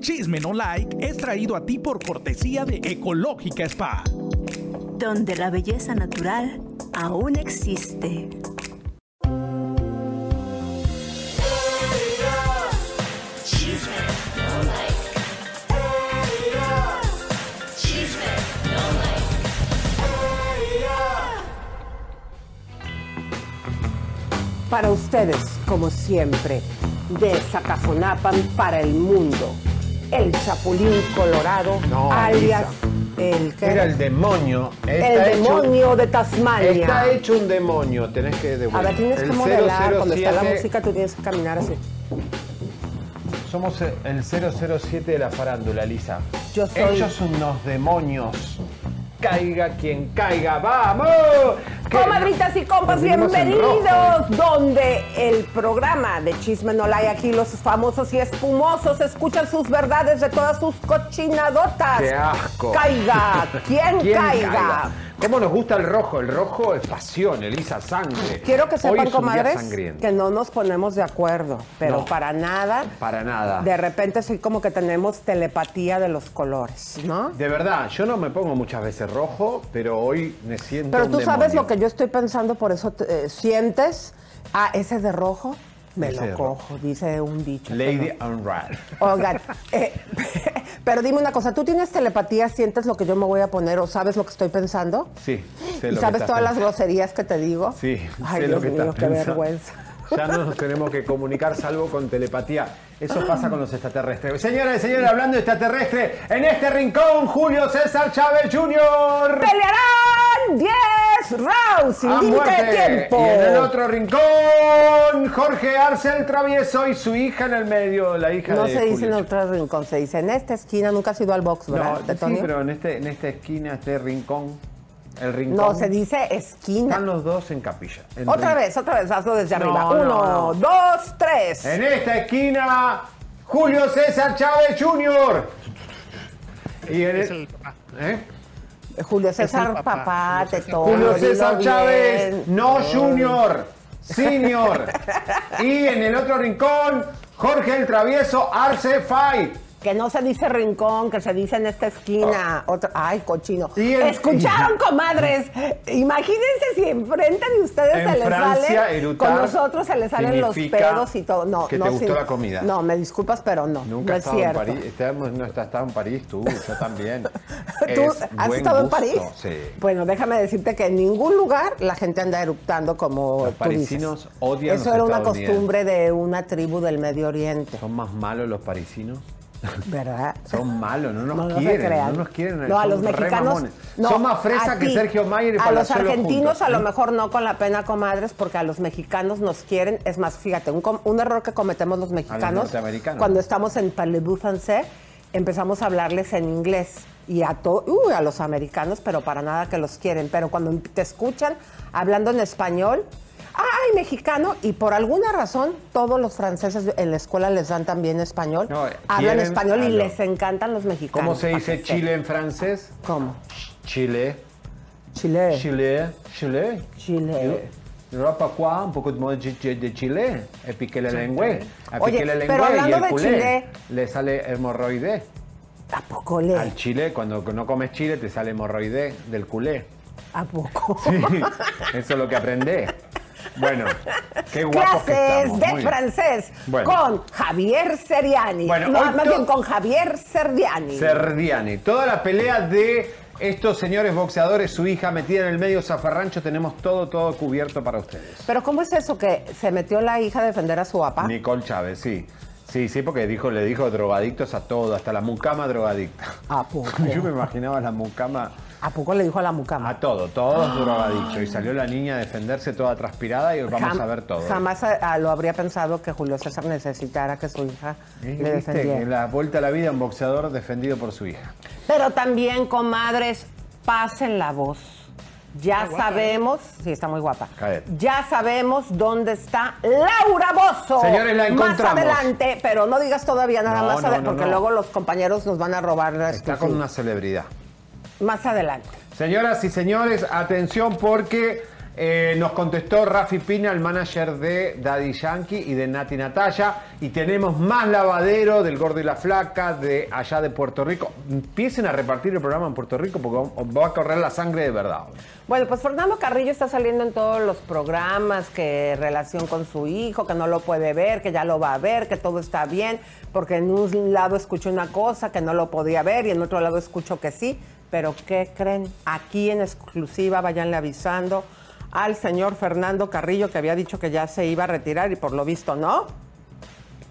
Chisme No Like es traído a ti por cortesía de Ecológica Spa. Donde la belleza natural aún existe. Para ustedes, como siempre, de Zacazonapan para el mundo, el Chapulín Colorado, No, alias el, ¿qué Era el demonio. el hecho- demonio de Tasmania. Está hecho un demonio, tenés que A devolver. ver, tienes El que modelar, cuando está la 007 música tú tienes que caminar así. Somos el 007 de la farándula, Lisa. Yo soy- Ellos son unos demonios. Caiga quien caiga, ¡vamos! Comadritas y compas, bienvenidos, rojo. donde el programa de Chisme No hay aquí los famosos y espumosos escuchan sus verdades de todas sus cochinadotas. ¡Qué asco! Caiga, quien ¿Quién caiga. ¿Cómo nos gusta el rojo? El rojo es pasión, Elisa, sangre. Quiero que sepan, comadres, que no nos ponemos de acuerdo, pero No. para nada. Para nada. De repente sí como que tenemos telepatía de los colores, ¿no? De verdad, yo no me pongo muchas veces rojo, pero hoy me siento Pero un tú sabes lo que yo estoy pensando, por eso te- eh, sientes. Ah, ese de rojo, me lo cojo, dice un dicho. Lady Unrad. Oigan, eh, pero dime una cosa, ¿tú tienes telepatía, sientes lo que yo me voy a poner o sabes lo que estoy pensando? Sí, sé ¿Y lo sabes todas las groserías que te digo? Sí, Ay, sé Dios lo que mío, qué vergüenza. Ya no nos tenemos que comunicar salvo con telepatía. Eso pasa con los extraterrestres. Señoras y señores, hablando de extraterrestre, en este rincón, Julio César Chávez Jr. ¡Pelearán 10 rounds sin a límite de tiempo! Y en el otro rincón, Jorge Arce el Travieso y su hija en el medio, la hija No de se dice en otro rincón, se dice en esta esquina, nunca has ido al box, ¿verdad? No, de sí, Tony? pero en, este, en esta esquina, este rincón, el rincón. No, se dice esquina. Están los dos en capilla. en Otra rin- vez, otra vez, hazlo desde No, arriba. no, Uno, no. dos, tres. En esta esquina, Julio César Chávez Jr. Y en Es el- el papá. ¿Eh? Julio César, papá. papá, Julio te César. Julio. Chávez, no Junior, Senior. Y en el otro rincón, Jorge el Travieso Arce Fay. Que no se dice rincón, que se dice en esta esquina. Otra- Ay, cochino. En- ¿Escucharon, comadres? Imagínense si enfrente de ustedes En se les Francia, sale. Con nosotros se les salen los pedos y todo. No, que no, te gustó sí. la comida. No, me disculpas, pero no. Nunca no es en. París. Estamos- no has estado en París tú, yo también. ¿Tú Es has estado en París? Sí. Bueno, déjame decirte que en ningún lugar la gente anda eruptando como Los tú dices. parisinos odian Eso los era una costumbre de una tribu del Medio Oriente, Son más malos los parisinos. ¿Verdad? Son malos, no nos No, quieren, no nos quieren. No, a los mexicanos. no, son más fresa que. Sergio Mayer y A los argentinos juntos, a lo ¿eh? mejor no con la pena, comadres, porque a los mexicanos nos quieren. Es más, fíjate, un, un error que cometemos los mexicanos. norteamericanos. Cuando estamos en français, empezamos a hablarles en inglés. Y a, to- uy, a los americanos, pero para nada que los quieren. Pero cuando te escuchan hablando en español, ¡ay, mexicano! Y por alguna razón, todos los franceses en la escuela les dan también español. No, hablan español y lo- les encantan los mexicanos. ¿Cómo se dice Chile en francés? ¿Cómo? Chile. Chile. Chile. Chile. Chile. Quoi, un poco de, Chile. Et puis que la lengua. Que la lengua y el culé Chile- le sale hemorroide. ¿A poco le? Al chile, cuando no comes chile, te sale hemorroide del culé. ¿A poco? Sí, eso es lo que aprendí. Bueno, qué guapos que Clases estamos. de francés Bueno. con Javier Seriani. Bueno, no, más bien con Javier Serdiani. Serdiani. Toda la pelea de estos señores boxeadores, su hija metida en el medio zafarrancho, tenemos todo, todo cubierto para ustedes. Pero ¿cómo es eso que se metió la hija a defender a su papá? Nicole Chávez, sí. Sí, sí, porque dijo, le dijo drogadictos a todo, hasta la mucama drogadicta. ¿A poco? Yo me imaginaba la mucama ¿A poco le dijo a la mucama? a todo, todos drogadictos. Y salió la niña a defenderse toda transpirada y vamos Jam- a ver todo. Jamás lo habría pensado que Julio César necesitara que su hija ¿Eh? le ¿Viste? defendiera. Que la vuelta a la vida, un boxeador defendido por su hija. Pero también, comadres, pasen la voz. Ya sabemos, sí, está muy guapa. Cállate. Ya sabemos dónde está Laura Bozo. Señores, la encontramos. Más adelante, pero no digas todavía nada No, más, no, ade- no, porque no. luego los compañeros nos van a robar la Está con una celebridad. Más adelante. Señoras y señores, atención porque eh, nos contestó Rafi Pina, el manager de Daddy Yankee y de Nati Natalia. Y tenemos más lavadero del Gordo y la Flaca de allá de Puerto Rico. Empiecen a repartir el programa en Puerto Rico porque va a correr la sangre de verdad. Bueno, pues Fernando Carrillo está saliendo en todos los programas que relación con su hijo, que no lo puede ver, que ya lo va a ver, que todo está bien, porque en un lado escuchó una cosa que no lo podía ver y en otro lado escuchó que sí. Pero ¿qué creen? Aquí en exclusiva, vayanle avisando al señor Fernando Carrillo que había dicho que ya se iba a retirar y por lo visto no.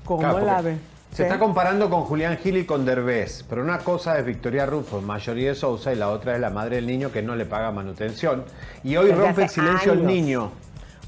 ¿Cómo Claro, la ve? Se ¿Sí? está comparando con Julián Gil y con Derbez, pero una cosa es Victoria Rufo, Mayoría de Sousa, y la otra es la madre del niño que no le paga manutención. Y hoy Desde rompe el silencio el niño.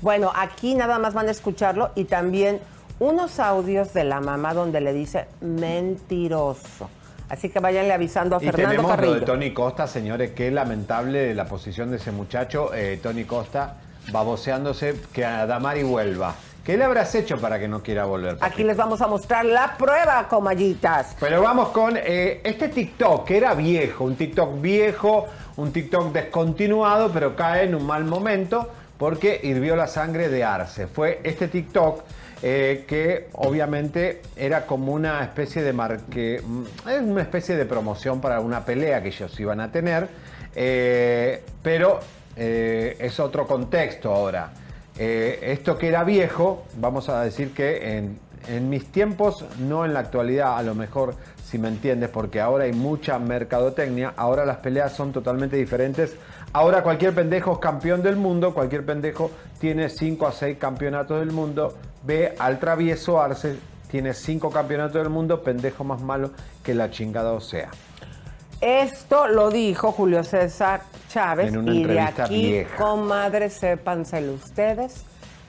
Bueno, aquí nada más van a escucharlo y también unos audios de la mamá donde le dice mentiroso. Así que váyanle avisando a Y Fernando tenemos lo de Tony Costa, señores, qué lamentable la posición de ese muchacho. Eh, Tony Costa baboseándose que a Damari vuelva. ¿Qué le habrás hecho para que no quiera volver? Aquí les vamos a mostrar la prueba, comallitas. Pero vamos con eh, este TikTok, que era viejo, un TikTok viejo, un TikTok descontinuado, pero cae en un mal momento porque hirvió la sangre de Arce. Fue este TikTok eh, que obviamente era como una especie de marque, mm, una especie de promoción para una pelea que ellos iban a tener, eh, pero eh, es otro contexto ahora. Esto que era viejo, vamos a decir que en mis tiempos, no en la actualidad, a lo mejor si me entiendes, porque ahora hay mucha mercadotecnia, ahora las peleas son totalmente diferentes. Ahora cualquier pendejo es campeón del mundo, cualquier pendejo tiene 5 a 6 campeonatos del mundo. Ve al travieso Arce, tiene 5 campeonatos del mundo, pendejo más malo que la chingada o sea. Esto lo dijo Julio César Chávez En una y de entrevista aquí, vieja. comadres, sépanselo ustedes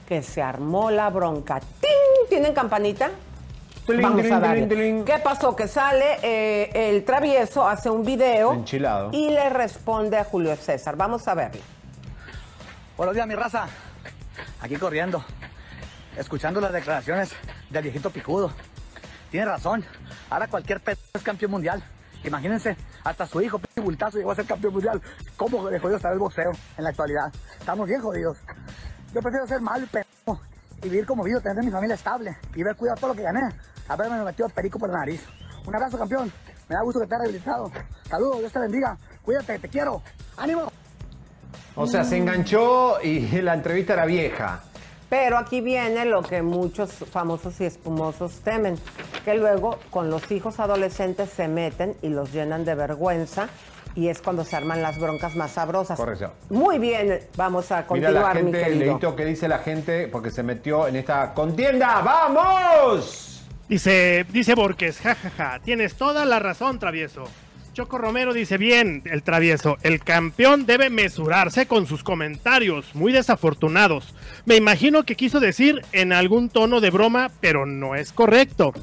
que se armó la bronca. ¡Ting! ¿Tienen campanita? Vamos a darle. ¿Qué pasó? Que sale eh, el travieso, hace un video Enchilado. y le responde a Julio César. Vamos a verlo. Buenos días, mi raza. Aquí corriendo, escuchando las declaraciones del viejito picudo. Tiene razón. Ahora cualquier pedo es campeón mundial. Imagínense, hasta su hijo, bultazo, llegó a ser campeón mundial. ¿Cómo de jodido está el boxeo en la actualidad? Estamos bien jodidos. Yo prefiero ser malo y pedo y vivir como vivo, tener mi familia estable y ver cuidado todo lo que gané. Haberme metido perico por la nariz. Un abrazo, campeón. Me da gusto que te hayas rehabilitado. Saludos, Dios te bendiga. Cuídate, te quiero. ¡Ánimo! O sea, se enganchó y la entrevista era vieja. Pero aquí viene lo que muchos famosos y espumosos temen, que luego con los hijos adolescentes se meten y los llenan de vergüenza y es cuando se arman las broncas más sabrosas. Correcto. Muy bien, vamos a Mira continuar, la mi gente, querido. leíto que dice la gente porque se metió en esta contienda. ¡Vamos! Dice, dice Borges, jajaja, tienes toda la razón, travieso. Choco Romero dice bien, el travieso, el campeón debe mesurarse con sus comentarios, muy desafortunados. Me imagino que quiso decir en algún tono de broma, pero no es correcto.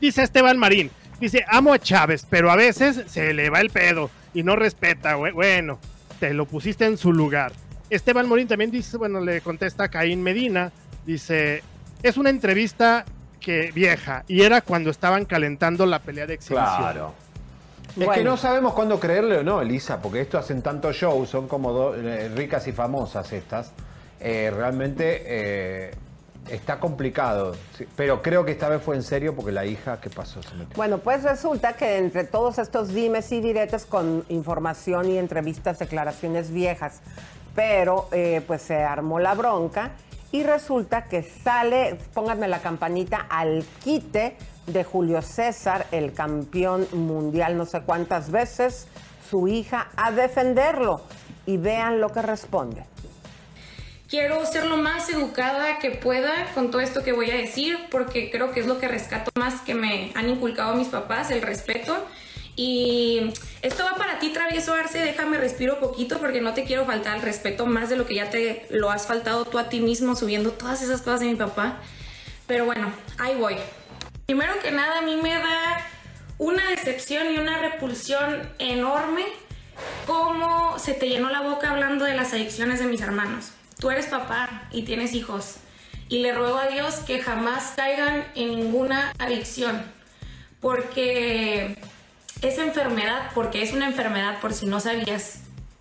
Dice Esteban Marín, dice, amo a Chávez, pero a veces se le va el pedo y no respeta, bueno, te lo pusiste en su lugar. Esteban Morín también dice, bueno, le contesta a Caín Medina, dice, es una entrevista que vieja y era cuando estaban calentando la pelea de exhibición. Claro. Es que no sabemos cuándo creerle o no, Elisa, porque esto hacen tantos shows, son como do- eh, ricas y famosas estas. Eh, realmente eh, está complicado, sí, pero creo que esta vez fue en serio porque la hija, ¿qué pasó? Se metió. Bueno, pues resulta que entre todos estos dimes y diretes con información y entrevistas, declaraciones viejas, pero eh, pues se armó la bronca Y resulta que sale, pónganme la campanita, al quite de Julio César, el campeón mundial no sé cuántas veces, su hija, a defenderlo. Y vean lo que responde. Quiero ser lo más educada que pueda con todo esto que voy a decir, porque creo que es lo que rescato más que me han inculcado mis papás, el respeto. Y esto va para ti, Travieso Arce, déjame respiro poquito porque no te quiero faltar el respeto más de lo que ya te lo has faltado tú a ti mismo subiendo todas esas cosas de mi papá. Pero bueno, ahí voy. Primero que nada, a mí me da una decepción y una repulsión enorme cómo se te llenó la boca hablando de las adicciones de mis hermanos. Tú eres papá y tienes hijos y le ruego a Dios que jamás caigan en ninguna adicción porque esa enfermedad, porque es una enfermedad por si no sabías,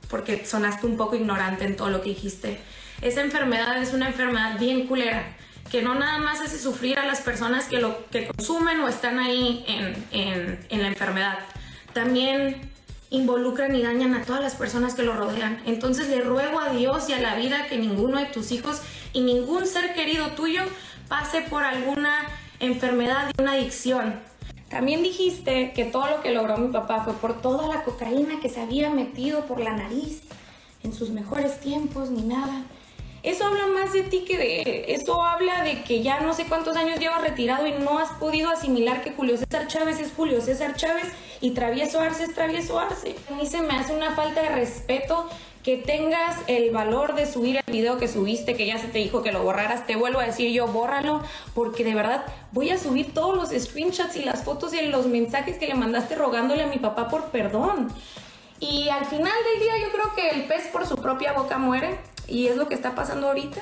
porque sonaste un poco ignorante en todo lo que dijiste, esa enfermedad es una enfermedad bien culera que no nada más hace sufrir a las personas que lo que consumen o están ahí en, en, la enfermedad, también involucran y dañan a todas las personas que lo rodean. Entonces le ruego a Dios y a la vida que ninguno de tus hijos y ningún ser querido tuyo pase por alguna enfermedad y una adicción. También dijiste que todo lo que logró mi papá fue por toda la cocaína que se había metido por la nariz en sus mejores tiempos ni nada. Eso habla más de ti que de. Eso habla de que ya no sé cuántos años llevas retirado y no has podido asimilar que Julio César Chávez es Julio César Chávez y Travieso Arce es Travieso Arce. A mí se me hace una falta de respeto que tengas el valor de subir el video que subiste, que ya se te dijo que lo borraras, te vuelvo a decir yo, bórralo, porque de verdad voy a subir todos los screenshots y las fotos y los mensajes que le mandaste rogándole a mi papá por perdón. Y al final del día yo creo que el pez por su propia boca muere y es lo que está pasando ahorita.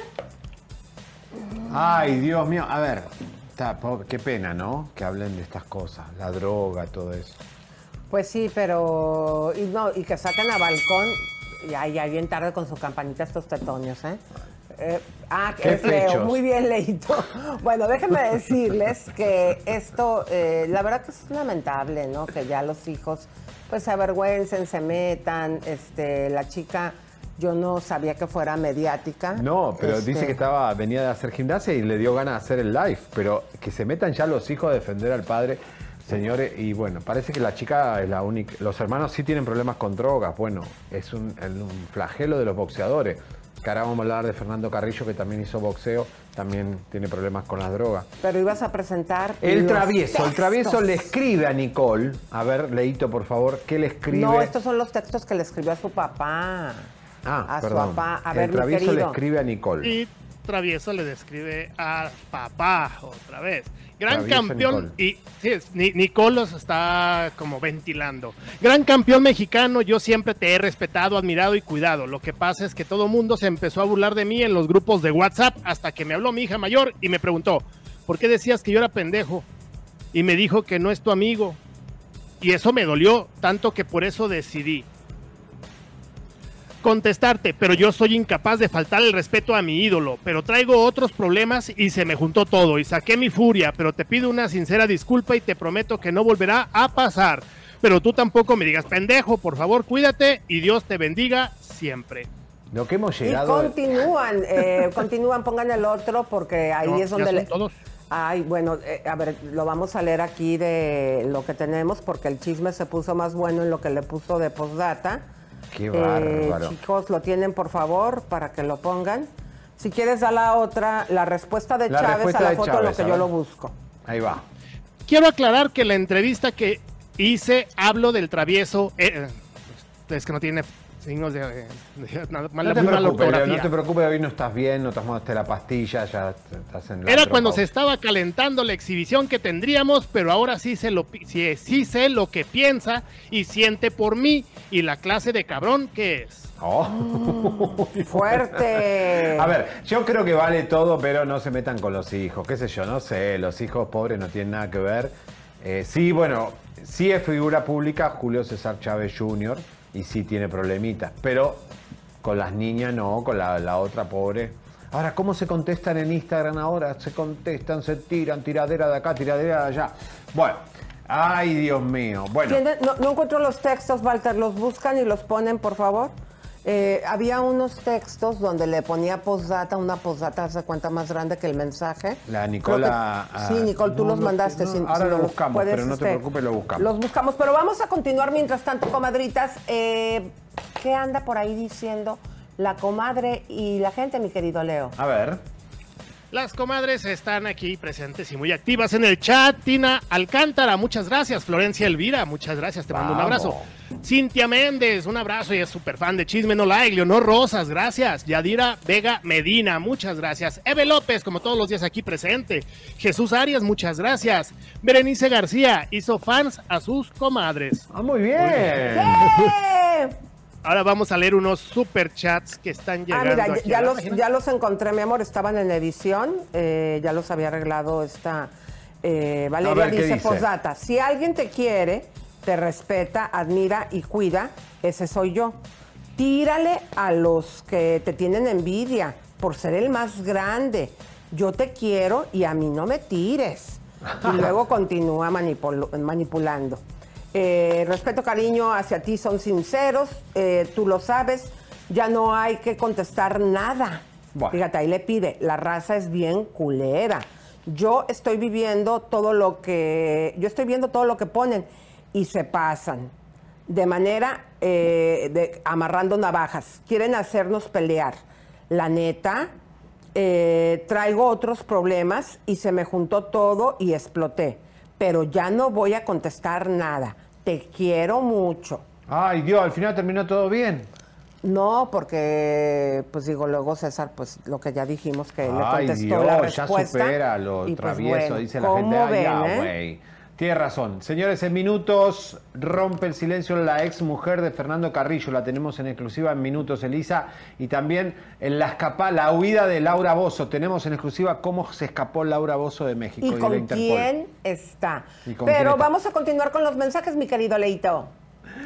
Ay, Dios mío, a ver, está, qué pena, ¿no? Que hablen de estas cosas, la droga, todo eso. Pues sí, pero. Y, no, y que saquen a balcón. Ya, ya bien tarde con su campanita estos tetones, ¿eh? Eh, ah, Qué es Leo. pechos. Muy bien, Leito. Bueno, déjenme decirles que esto, eh, la verdad que es lamentable, ¿no? Que ya los hijos, pues se avergüencen, se metan. Este, la chica, yo no sabía que fuera mediática. No, pero Este, dice que estaba venía de hacer gimnasia y le dio ganas de hacer el live, pero que se metan ya los hijos a defender al padre, señores, y bueno, parece que la chica es la única, los hermanos sí tienen problemas con drogas, bueno, es un, el- un flagelo de los boxeadores. Que ahora vamos a hablar de Fernando Carrillo, que también hizo boxeo, también tiene problemas con las drogas. Pero ibas a presentar. El los travieso, el travieso le escribe a Nicole, a ver, Leito, por favor, ¿qué le escribe? No, estos son los textos que le escribió a su papá. ah, a su perdón. papá. A el ver, mi travieso le escribe a Nicole. Y Travieso le describe a papá otra vez. Gran campeón y sí, es- Ni- Nicole los está como ventilando. Gran campeón mexicano, yo siempre te he respetado, admirado y cuidado. Lo que pasa es que todo mundo se empezó a burlar de mí en los grupos de WhatsApp hasta que me habló mi hija mayor y me preguntó, ¿por qué decías que yo era pendejo? Y me dijo que no es tu amigo. Y eso me dolió tanto que por eso decidí contestarte, pero yo soy incapaz de faltar el respeto a mi ídolo, pero traigo otros problemas y se me juntó todo y saqué mi furia, pero te pido una sincera disculpa y te prometo que no volverá a pasar. Pero tú tampoco me digas pendejo, por favor, cuídate y Dios te bendiga siempre. Lo que hemos Y llegado... continúan, eh, continúan, pongan el otro porque ahí No, es ya donde son le... todos. Ay, bueno, eh, a ver, lo vamos a leer aquí de lo que tenemos porque el chisme se puso más bueno en lo que le puso de postdata. Qué Eh, bárbaro. chicos, lo tienen por favor para que lo pongan. Si quieres da la otra, la respuesta de La Chávez respuesta a la de foto, Chávez, lo que yo lo busco. Ahí va. Quiero aclarar que la entrevista que hice hablo del travieso, eh, es que no tiene signos de, de- de- nada- No te preocupes, no te preocupes, hoy no estás bien, no tomaste la pastilla, ya estás en la Era cuando se estaba calentando la exhibición que tendríamos, pero ahora sí, se lo, sí, sí sé lo que piensa y siente por mí y la clase de cabrón que es. Oh. Fuerte. A ver, yo creo que vale todo, pero no se metan con los hijos. ¿Qué sé yo? No sé, los hijos pobres no tienen nada que ver. Eh, sí, bueno, sí es figura pública Julio César Chávez Jr. y sí tiene problemitas, pero con las niñas no, con la, la otra pobre. Ahora, ¿cómo se contestan en Instagram ahora? Se contestan, se tiran, tiradera de acá, tiradera de allá. Bueno, ay Dios mío. Bueno, ¿Tienen- No, no encuentro los textos, Walter, los buscan y los ponen, por favor. Eh, había unos textos donde le ponía postdata, una postdata hace cuenta más grande que el mensaje. La Nicola, que- ah, sí, Nicole, tú no, los no, mandaste. no, si- ahora si lo buscamos, pero no te preocupes, lo buscamos. Los buscamos, pero vamos a continuar mientras tanto, comadritas. Eh, ¿Qué anda por ahí diciendo la comadre y la gente, mi querido Leo? A ver. Las comadres están aquí presentes y muy activas en el chat. Tina Alcántara, muchas gracias. Florencia Elvira, muchas gracias. Te mando un abrazo. Cintia Méndez, un abrazo y es súper fan de Chisme No Like. Leonor Rosas, gracias. Yadira Vega Medina, muchas gracias. Eve López, como todos los días aquí presente. Jesús Arias, muchas gracias. Berenice García, hizo fans a sus comadres. Ah, muy bien. ¡Eh! Ahora vamos a leer unos super chats que están Ah, llegando. mira, aquí ya, los, ya los encontré, mi amor, estaban en edición, eh, ya los había arreglado esta eh, Valeria A ver, ¿qué dice, dice? posdata, si alguien te quiere, te respeta, admira y cuida, ese soy yo. Tírale a los que te tienen envidia por ser el más grande. Yo te quiero y a mí no me tires. Y luego continúa manipul- manipulando. Eh, respeto, cariño hacia ti son sinceros, eh, tú lo sabes, ya no hay que contestar nada. Bueno. Fíjate, ahí le pide, la raza es bien culera. Yo estoy viviendo todo lo que, yo estoy viendo todo lo que ponen y se pasan. De manera, eh, de, amarrando navajas. Quieren hacernos pelear. La neta, eh, traigo otros problemas y se me juntó todo y exploté. Pero ya no voy a contestar nada. Te quiero mucho. Ay, Dios, al final terminó todo bien. No, porque, pues digo, luego César, pues lo que ya dijimos que le Ay, contestó Dios, la ya respuesta. supera lo y, pues, travieso, bueno, dice la ¿cómo gente. Ay, ven, ya, eh? Tiene razón. Señores, en minutos rompe el silencio la ex mujer de Fernando Carrillo. La tenemos en exclusiva en minutos, Elisa. Y también en la escapa, la huida de Laura Bozo. Tenemos en exclusiva cómo se escapó Laura Bozo de México y, ¿Y de la con Interpol. quién está? ¿Y con Pero quién está? vamos a continuar con los mensajes, mi querido Leito.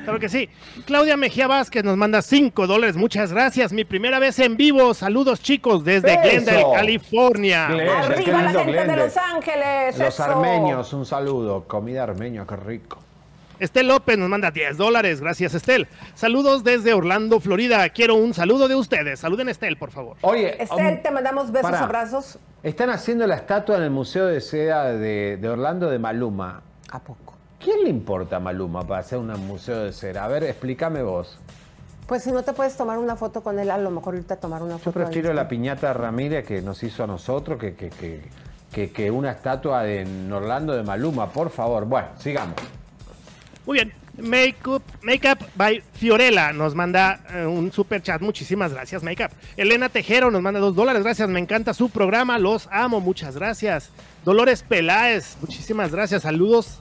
Claro que sí. Claudia Mejía Vázquez nos manda 5 dólares. Muchas gracias. Mi primera vez en vivo. Saludos, chicos, desde ¡Eso! Glendale, California. Arriba la gente de. Los Ángeles. Los eso. armenios, un saludo. Comida armeña, qué rico. Estel López nos manda 10 dólares. Gracias, Estel. Saludos desde Orlando, Florida. Quiero un saludo de ustedes. Saluden a Estel, por favor. Oye, Estel, um, te mandamos besos, abrazos. Están haciendo la estatua en el Museo de Seda de, de Orlando de Maluma. ¿A poco? ¿Quién le importa a Maluma para hacer un museo de cera? A ver, explícame vos. Pues si no te puedes tomar una foto con él, a lo mejor irte a tomar una Yo foto. prefiero ahí. la piñata Ramírez que nos hizo a nosotros que, que, que, que- que una estatua de en Orlando de Maluma, por favor. Bueno, sigamos. Muy bien. Makeup, Makeup by Fiorella nos manda eh, un super chat. Muchísimas gracias, Makeup. Elena Tejero nos manda 2 dólares. Gracias, me encanta su programa. Los amo, muchas gracias. Dolores Peláez, muchísimas gracias. Saludos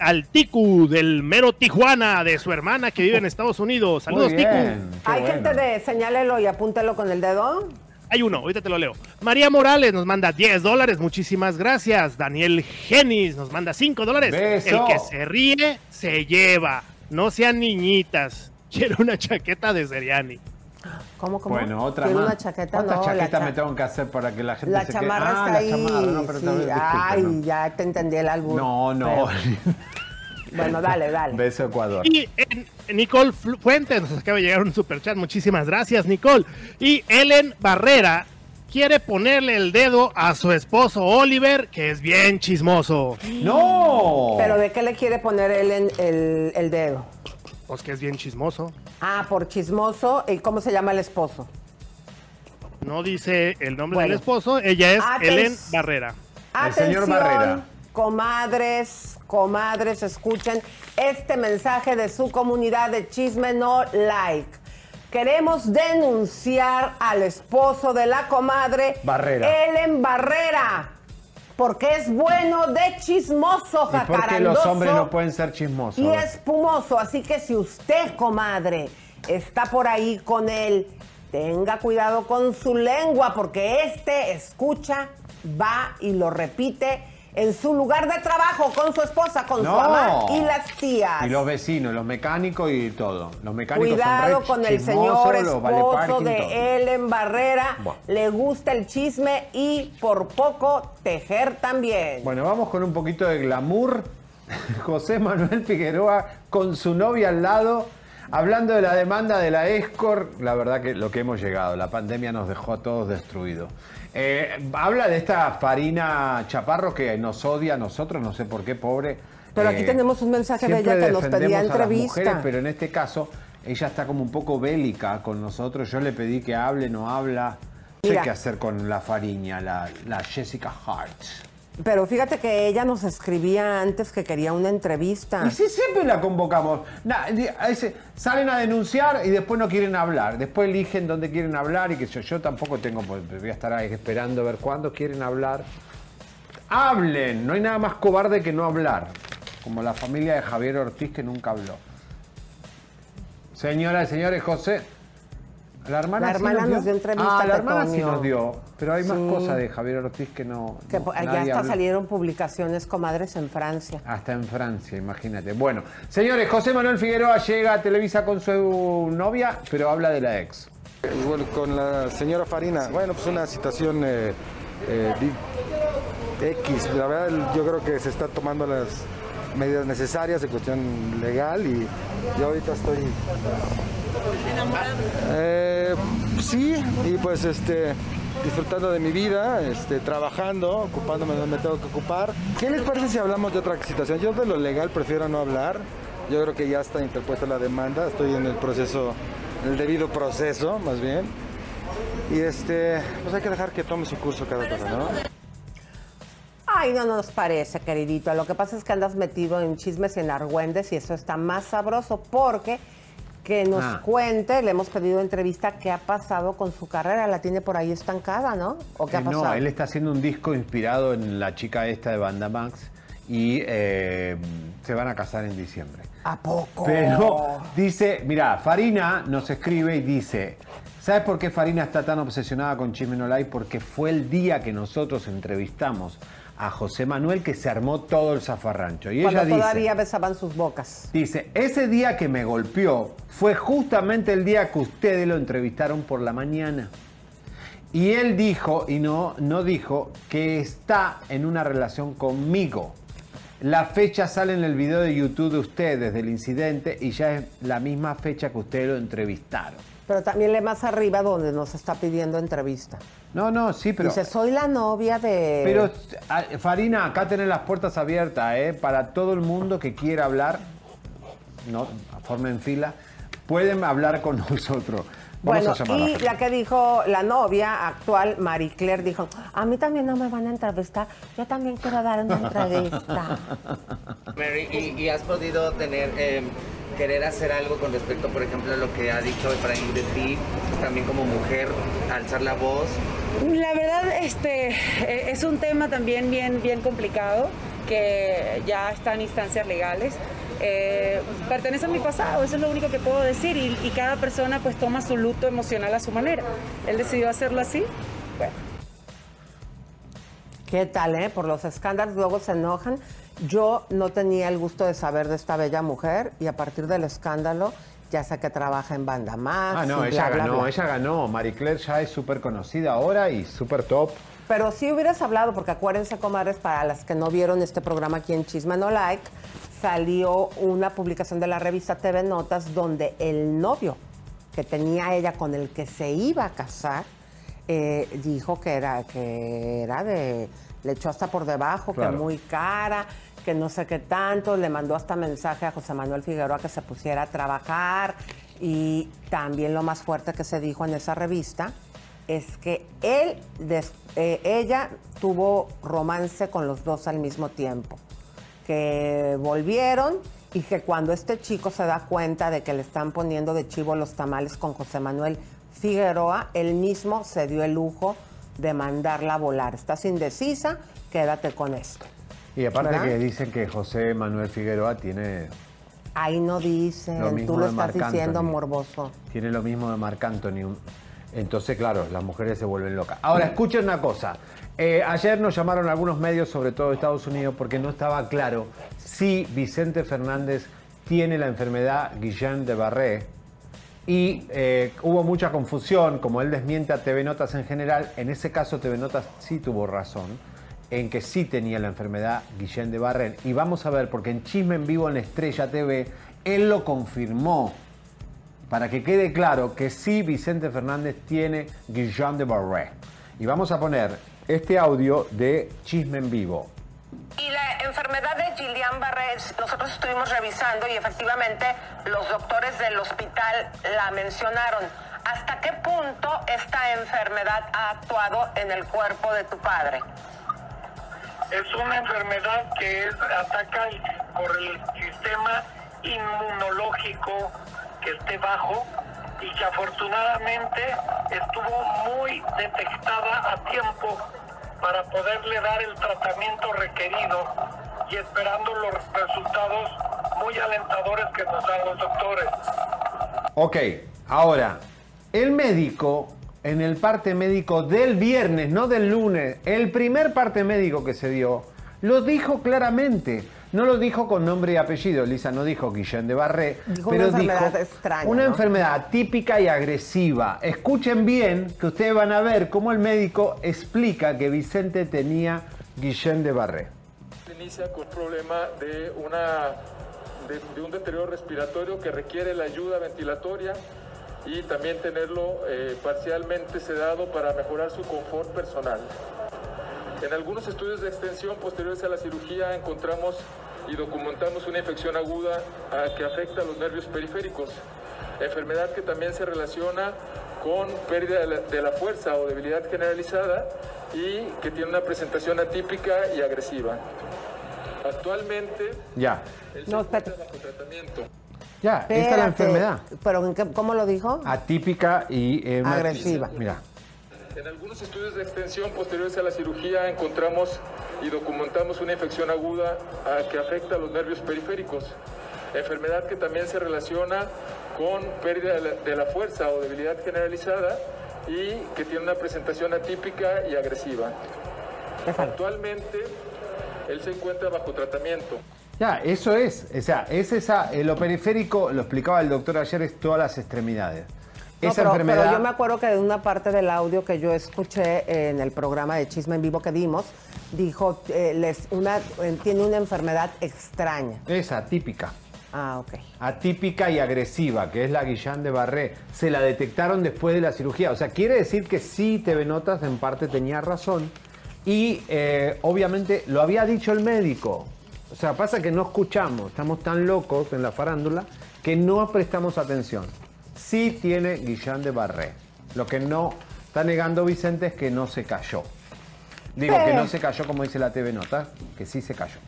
al Ticu del mero Tijuana, de su hermana que vive en Estados Unidos. Saludos, qué Hay bueno. gente de señálelo y apúntelo con el dedo. Hay uno, ahorita te lo leo. María Morales nos manda 10 dólares, muchísimas gracias. Daniel Genis nos manda 5 dólares. El que se ríe, se lleva. No sean niñitas. Quiero una chaqueta de Seriani. ¿Cómo, cómo? Bueno, otra ¿Quiere más. una chaqueta? ¿Cuántas No, chaquetas cha- me tengo que hacer para que la gente La se quede? chamarra Ah, está la ahí. chamarra, no, pero sí. también, disculpe, Ay, no. ya te entendí el álbum. No, no. Bueno, dale, dale. Beso Ecuador. Y eh, Nicole Fuentes nos acaba de llegar un superchat. Muchísimas gracias, Nicole. Y Ellen Barrera quiere ponerle el dedo a su esposo Oliver, que es bien chismoso. ¡No! ¿Pero de qué le quiere poner él en el, el dedo? Pues que es bien chismoso. Ah, por chismoso. ¿Y cómo se llama el esposo? No dice el nombre Bueno. del esposo. Ella es Aten- Ellen Barrera. El señor Atención, Barrera. comadres, comadres, escuchen este mensaje de su comunidad de Chisme No Like. Queremos denunciar al esposo de la comadre Barrera. Ellen Barrera, porque es bueno de chismoso, ¿Y por qué los jacarandoso hombres no pueden ser chismosos? y espumoso. Así que si usted, comadre, está por ahí con él, tenga cuidado con su lengua, porque este escucha, va y lo repite en su lugar de trabajo, con su esposa, con su mamá y las tías. Y los vecinos, los mecánicos y todo. Los mecánicos Cuidado son re con el señor vale esposo de todo. Ellen Barrera. Le gusta el chisme y por poco tejer también. Bueno, vamos con un poquito de glamour. José Manuel Figueroa con su novia al lado Hablando de la demanda de la ESCOR, la verdad que lo que hemos llegado, la pandemia nos dejó a todos destruidos. Eh, habla de esta Farina Chaparro que nos odia a nosotros, no sé por qué, pobre. Pero aquí Eh, tenemos un mensaje de ella que nos pedía entrevista. mujeres, pero en este caso ella está como un poco bélica con nosotros. Yo le pedí que hable, no habla. No sé qué hacer con la Fariña, la, la Jessica Hart. Pero fíjate que ella nos escribía antes que quería una entrevista. Y sí, siempre la convocamos. Salen a denunciar y después no quieren hablar. Después eligen dónde quieren hablar y que yo, yo tampoco tengo, pues, voy a estar ahí esperando a ver cuándo quieren hablar. Hablen, no hay nada más cobarde que no hablar. Como la familia de Javier Ortiz que nunca habló. Señoras y señores, José. La hermana, La sí nos dio entrevista, Ah, la hermana sí nos dio. Pero hay más Sí. cosas de Javier Ortiz que no. Que no- ya hasta habló. salieron publicaciones comadres en Francia. Hasta en Francia, imagínate. Bueno, señores, José Manuel Figueroa llega a Televisa con su novia, pero habla de la ex. Bueno, con la señora Farina, bueno, pues una situación eh, eh, X. La verdad, yo creo que se está tomando las medidas necesarias en cuestión legal y yo ahorita estoy... Eh, sí, y pues este disfrutando de mi vida, este, trabajando, ocupándome donde me tengo que ocupar. ¿Qué les parece si hablamos de otra situación? Yo de lo legal prefiero no hablar. Yo creo que ya está interpuesta la demanda, estoy en el proceso, en el debido proceso, más bien. Y este, pues hay que dejar que tome su curso cada cosa, ¿no? Ay, no nos parece, queridito. Lo que pasa es que andas metido en chismes y en argüendes y eso está más sabroso porque que nos Ah. cuente, le hemos pedido entrevista, qué ha pasado con su carrera. La tiene por ahí estancada, ¿no? ¿O qué ha Eh, pasado? no, él está haciendo un disco inspirado en la chica esta de Banda Max y eh, se van a casar en diciembre. ¿A poco? Pero dice, mira, Farina nos escribe y dice, ¿sabes por qué Farina está tan obsesionada con Chisme No Like? Porque fue el día que nosotros entrevistamos a José Manuel que se armó todo el zafarrancho. Y Cuando ella dice, todavía besaban sus bocas. dice, ese día que me golpeó fue justamente el día que ustedes lo entrevistaron por la mañana. Y él dijo, y no, no dijo, que está en una relación conmigo. La fecha sale en el video de YouTube de ustedes del incidente y ya es la misma fecha que ustedes lo entrevistaron. Pero también le más arriba donde nos está pidiendo entrevista. No, no, sí, pero... Dice, soy la novia de... Pero, Farina, acá tenés las puertas abiertas, ¿eh? Para todo el mundo que quiera hablar, no, formen fila, pueden hablar con nosotros. Vamos Bueno, y la que dijo la novia actual, Marie Claire, dijo, a mí también no me van a entrevistar, yo también quiero dar una entrevista. Mary, ¿y, y has podido tener, eh, querer hacer algo con respecto, por ejemplo, a lo que ha dicho Efraín de ti, también como mujer, alzar la voz? La verdad, este, eh, es un tema también bien, bien complicado, que ya está en instancias legales. Eh, pertenece a mi pasado, eso es lo único que puedo decir, y, y cada persona pues toma su luto emocional a su manera. Él decidió hacerlo así, bueno. ¿Qué tal, eh? Por los escándalos luego se enojan. Yo no tenía el gusto de saber de esta bella mujer y a partir del escándalo ya sé que trabaja en Banda Max. Ah, no, y ella bla, ganó, bla. ella ganó. Marie Claire ya es súper conocida ahora y súper top. Pero si hubieras hablado, porque acuérdense, comadres, para las que no vieron este programa aquí en Chisme No Like, salió una publicación de la revista TV Notas donde el novio que tenía ella con el que se iba a casar eh, dijo que era, que era de. Le echó hasta por debajo, Claro. que muy cara, que no sé qué tanto. Le mandó hasta mensaje a José Manuel Figueroa que se pusiera a trabajar. Y también lo más fuerte que se dijo en esa revista es que él, des- eh, ella tuvo romance con los dos al mismo tiempo, que volvieron y que cuando este chico se da cuenta de que le están poniendo de chivo los tamales con José Manuel Figueroa, él mismo se dio el lujo de mandarla a volar. Estás indecisa, quédate con esto. Y aparte ¿Verdad? que dicen que José Manuel Figueroa tiene, Ahí no dicen, Lo tú lo estás Marc diciendo Anthony. morboso. tiene lo mismo de Marc Anthony. Entonces, claro, las mujeres se vuelven locas. Ahora, escuchen una cosa. Eh, ayer nos llamaron algunos medios, sobre todo de Estados Unidos, porque no estaba claro si Vicente Fernández tiene la enfermedad Guillain de Barré. Y eh, hubo mucha confusión, como él desmiente a TV Notas en general, en ese caso TV Notas sí tuvo razón, en que sí tenía la enfermedad Guillain de Barré. Y vamos a ver, porque en Chisme en Vivo en Estrella TV, él lo confirmó para que quede claro que sí Vicente Fernández tiene Guillain de Barré. Y vamos a poner este audio de Chisme en Vivo. Y la enfermedad de Guillain-Barré, nosotros estuvimos revisando y efectivamente los doctores del hospital la mencionaron. ¿Hasta qué punto esta enfermedad ha actuado en el cuerpo de tu padre? Es una enfermedad que es, ataca por el sistema inmunológico que esté bajo y que afortunadamente estuvo muy detectada a tiempo para poderle dar el tratamiento requerido y esperando los resultados muy alentadores que nos dan los doctores. Ok, ahora, el médico en el parte médico del viernes, no del lunes, el primer parte médico que se dio, lo dijo claramente. No lo dijo con nombre y apellido, Lisa no dijo Guillén de Barré, Dijo pero una enfermedad dijo extraña, una ¿no? enfermedad típica y agresiva. Escuchen bien que ustedes van a ver cómo el médico explica que Vicente tenía Guillén de Barré. inicia con un problema de, una, de, de un deterioro respiratorio que requiere la ayuda ventilatoria y también tenerlo eh, parcialmente sedado para mejorar su confort personal. En algunos estudios de extensión posteriores a la cirugía encontramos y documentamos una infección aguda que afecta a los nervios periféricos, enfermedad que también se relaciona con pérdida de la, de la fuerza o debilidad generalizada y que tiene una presentación atípica y agresiva. Actualmente, Ya, No, bajo tratamiento. ya, esta es la Espérate, enfermedad. ¿Pero en qué- cómo lo dijo? Atípica y eh, Agresiva. Mira, En algunos estudios de extensión posteriores a la cirugía encontramos y documentamos una infección aguda ah, que afecta a los nervios periféricos, enfermedad que también se relaciona con pérdida de la, fuerza o debilidad generalizada y que tiene una presentación atípica y agresiva. Actualmente, él se encuentra bajo tratamiento. Ya, eso es. O sea, es esa. eh, lo periférico, lo explicaba el doctor ayer, es todas las extremidades. No, esa pero, enfermedad. pero yo me acuerdo que de una parte del audio que yo escuché en el programa de Chisme en Vivo que dimos, dijo, eh, les, una, eh, tiene una enfermedad extraña. Es atípica. Ah, ok. Atípica y agresiva, que es la Guillain de Barré. Se la detectaron después de la cirugía. O sea, quiere decir que sí, TV Notas en parte tenía razón. Y eh, obviamente lo había dicho el médico. O sea, pasa que no escuchamos, estamos tan locos en la farándula que no prestamos atención. Sí tiene Guillain de Barré. Lo que no está negando Vicente es que no se cayó. Digo, que no se cayó como dice la TV Nota, que sí se cayó.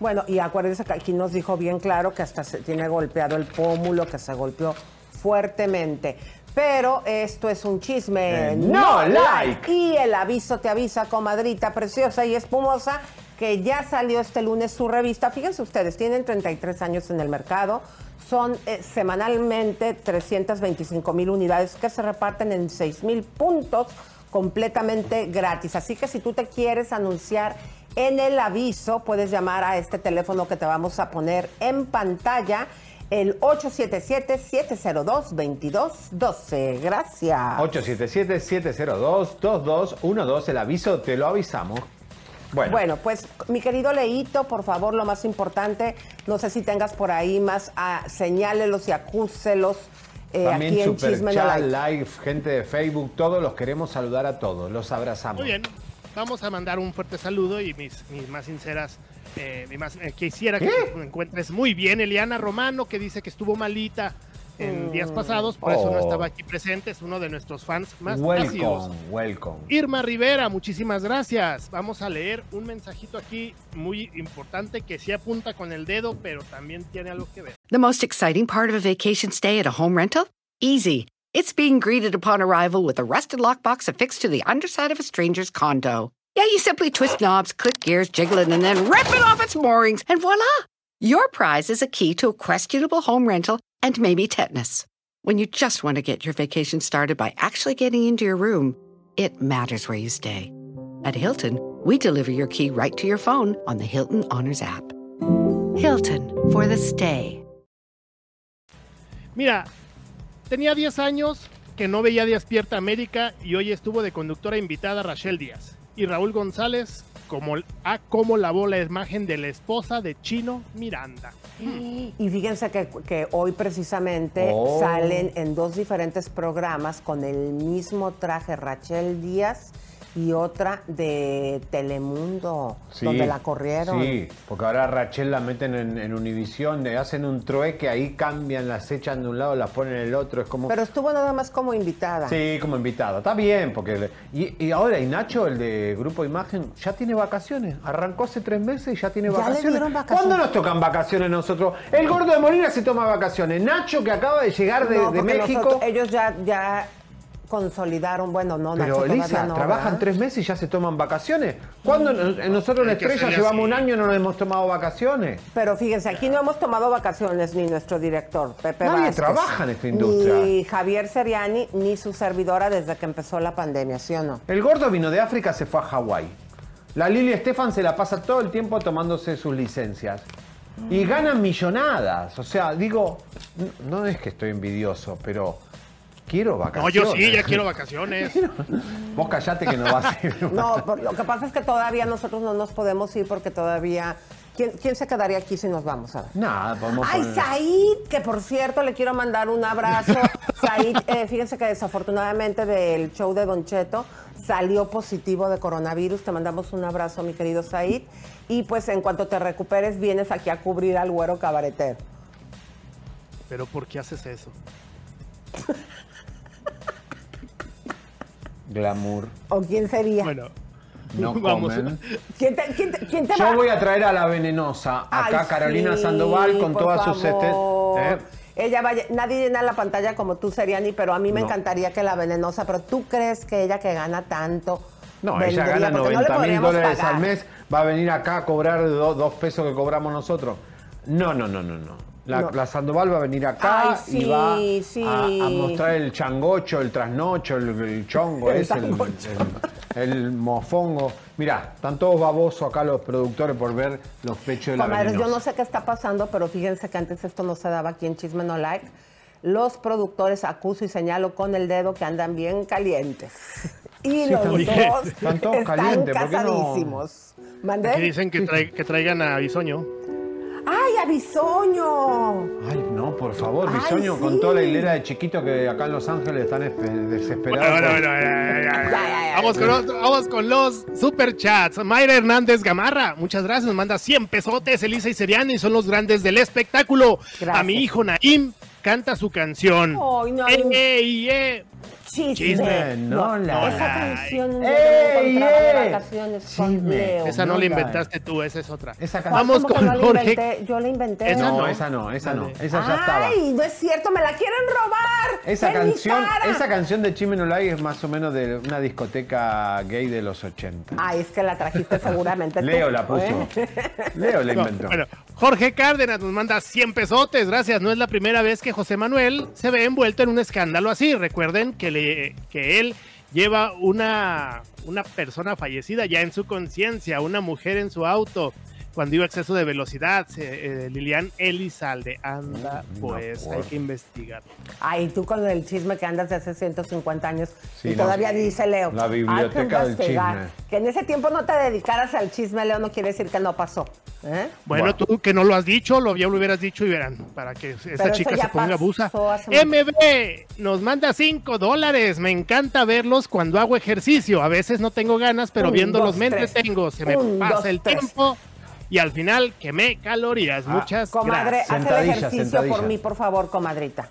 Bueno, y acuérdense que aquí nos dijo bien claro que hasta se tiene golpeado el pómulo, que se golpeó fuertemente. Pero esto es un chisme Eh, no like. Y el aviso te avisa, comadrita preciosa y espumosa, que ya salió este lunes su revista. Fíjense ustedes, tienen 33 años en el mercado. Son eh, semanalmente 325 mil unidades que se reparten en 6 mil puntos completamente gratis. Así que si tú te quieres anunciar en el aviso, puedes llamar a este teléfono que te vamos a poner en pantalla, el 877-702-2212. Gracias. 877-702-2212. El aviso te lo avisamos. Bueno, Bueno, pues mi querido Leito, por favor, lo más importante, no sé si tengas por ahí más, ah, señálelos y acúselos eh, también aquí en super Chisme No chat, Like. live, gente de Facebook, todos los queremos saludar a todos. Los abrazamos. Muy bien, vamos a mandar un fuerte saludo y mis, mis más sinceras, eh, eh, quisiera que te encuentres muy bien. Eliana Romano, que dice que estuvo malita en días pasados, por eso no Oh. estaba aquí presente, es uno de nuestros fans más ácidos. welcome, welcome. Irma Rivera, muchísimas gracias. Vamos a leer un mensajito aquí muy importante que sí apunta con el dedo, pero también tiene algo que ver. The most exciting part of a vacation stay at a home rental? Easy. It's being greeted upon arrival with a rusted lockbox affixed to the underside of a stranger's condo. Yeah, you simply twist knobs, click gears, jiggle it, and then rip it off its moorings, and voila! Your prize is a key to a questionable home rental and maybe tetanus. When you just want to get your vacation started by actually getting into your room, it matters where you stay. At Hilton, we deliver your key right to your phone on the Hilton Honors app. Hilton for the stay. Mira, tenía 10 años que no veía Despierta América y hoy estuvo de conductora invitada Rachel Díaz y Raúl González como, a cómo lavó la imagen de la esposa de Chino Miranda. Y fíjense que, que hoy precisamente Oh. salen en dos diferentes programas con el mismo traje Rachel Díaz y otra de Telemundo, Sí, donde la corrieron. Sí, porque ahora Rachel la meten en, en Univisión, le hacen un trueque, ahí cambian, las echan de un lado, las ponen en el otro, es como... Pero estuvo nada más como invitada. Sí, como invitada. Está bien, porque... Y, y ahora, y Nacho, el de Grupo Imagen, ya tiene vacaciones. Arrancó hace tres meses y ya tiene Ya le vacaciones. dieron vacaciones. ¿Cuándo nos tocan vacaciones nosotros? El gordo de Molina se toma vacaciones. Nacho, que acaba de llegar de, No, de porque México... nosotros- ellos ya, ya consolidaron, bueno, no, Pero Nacho Elisa, no, trabajan ¿verdad? tres meses y ya se toman vacaciones. ¿Cuándo nos- nosotros que Estrella llevamos así. un año y no nos hemos tomado vacaciones? Pero fíjense, aquí no hemos tomado vacaciones ni nuestro director, Pepe Nadie Vázquez, trabaja en esta industria. Ni Javier Seriani, ni su servidora desde que empezó la pandemia, ¿sí o no? El gordo vino de África, se fue a Hawái. La Lili Estefan se la pasa todo el tiempo tomándose sus licencias. Y ganan millonadas. O sea, digo, no es que estoy envidioso, pero quiero No, vacaciones. yo sí, ya quiero vacaciones. Vos callate que no vas a ir. No, por- lo que pasa es que todavía nosotros no nos podemos ir porque todavía... ¿Quién, quién se quedaría aquí si nos vamos? A ver. Nada, podemos Ay, poner- Said, que por cierto le quiero mandar un abrazo. Said, eh, fíjense que desafortunadamente del show de Don Cheto salió positivo de coronavirus. Te mandamos un abrazo, mi querido Said. Y pues en cuanto te recuperes, vienes aquí a cubrir al güero cabaretero. Pero ¿por qué haces eso? Glamour. ¿O quién sería? Bueno, No Vamos. comen. ¿Quién te, quién te- quién te Yo va? voy a traer a la venenosa, acá Ay, Carolina sí, Sandoval con por todas sus... este- favor. ¿eh? Ella vaya, nadie llena la pantalla como tú, Seriani, pero a mí me No. encantaría que la venenosa, pero tú crees que ella que gana tanto. No, vendría? ella gana Porque le 90 mil podríamos dólares pagar. al mes, va a venir acá a cobrar do- dos pesos que cobramos nosotros. No, no, no, no, no. La, No. la Sandoval va a venir acá Ay, y va sí. A, a mostrar el changocho, el trasnocho, el, el chongo, El ese, el, sangocho. el- el mofongo. Mirá, están todos babosos acá los productores por ver los pechos de la Comadres, yo no sé qué está pasando, pero fíjense que antes esto no se daba aquí en Chisme No Like. Los productores acuso y señalo con el dedo que andan bien calientes. Y Sí, los dos Están todos están calientes, ¿por qué no? casadísimos. ¿Mandé? Aquí dicen que, que traigan a Bisoño. ¡Ay, a Bisoño! Ay, no, por favor, Ay, Bisoño, con toda la hilera de chiquito que acá en Los Ángeles están espe- desesperados. Bueno, bueno, bueno, ya, ya, ya. Vamos con, los, vamos con los superchats. Mayra Hernández Gamarra, muchas gracias. Nos manda 100 pesotes. Elisa y Seriani son los grandes del espectáculo. Gracias. A mi hijo Naim canta su canción. Ay, Naim. ¡Ey, ey! Chisme. Chisme. No, la- Esa canción con Chisme. Leo. Esa no No la inventaste tú, esa es otra. Esa ¿Cuál? Vamos ¿Cómo que con no la Jorge. inventé? Yo la inventé. Esa No, no. esa no, esa no, esa ya estaba. Ay, no es cierto, me la quieren robar. Esa canción, esa canción de Chimenolay es más o menos de una discoteca gay de los 80. Ay, es que la trajiste seguramente tú, Leo la puso. ¿eh? Leo la No, inventó. bueno, Jorge Cárdenas nos manda 100 pesotes, gracias. No es la primera vez que José Manuel se ve envuelto en un escándalo así. Recuerden que, le, que él lleva una, una persona fallecida ya en su conciencia, una mujer en su auto. Cuando iba a exceso de velocidad, eh, Lilian Elizalde. Anda, Mm, pues hay que investigar. Ay, tú con el chisme que andas de hace 150 años Sí, y no, todavía sí. dice Leo. La hay que biblioteca del investigar. chisme. Que en ese tiempo no te dedicaras al chisme, Leo, no quiere decir que no pasó. ¿eh? Bueno, Bueno. tú que no lo has dicho, lo, ya lo hubieras dicho y verán, para que esta eso chica se ponga abusa. MB nos manda 5 dólares. Me encanta verlos cuando hago ejercicio. A veces no tengo ganas, pero Un, viéndolos dos, me entretengo. Se me Un, pasa dos, el tres. tiempo y al final quemé calorías. Ah, Muchas Comadre, gracias. haz el ejercicio por mí, por favor, comadrita.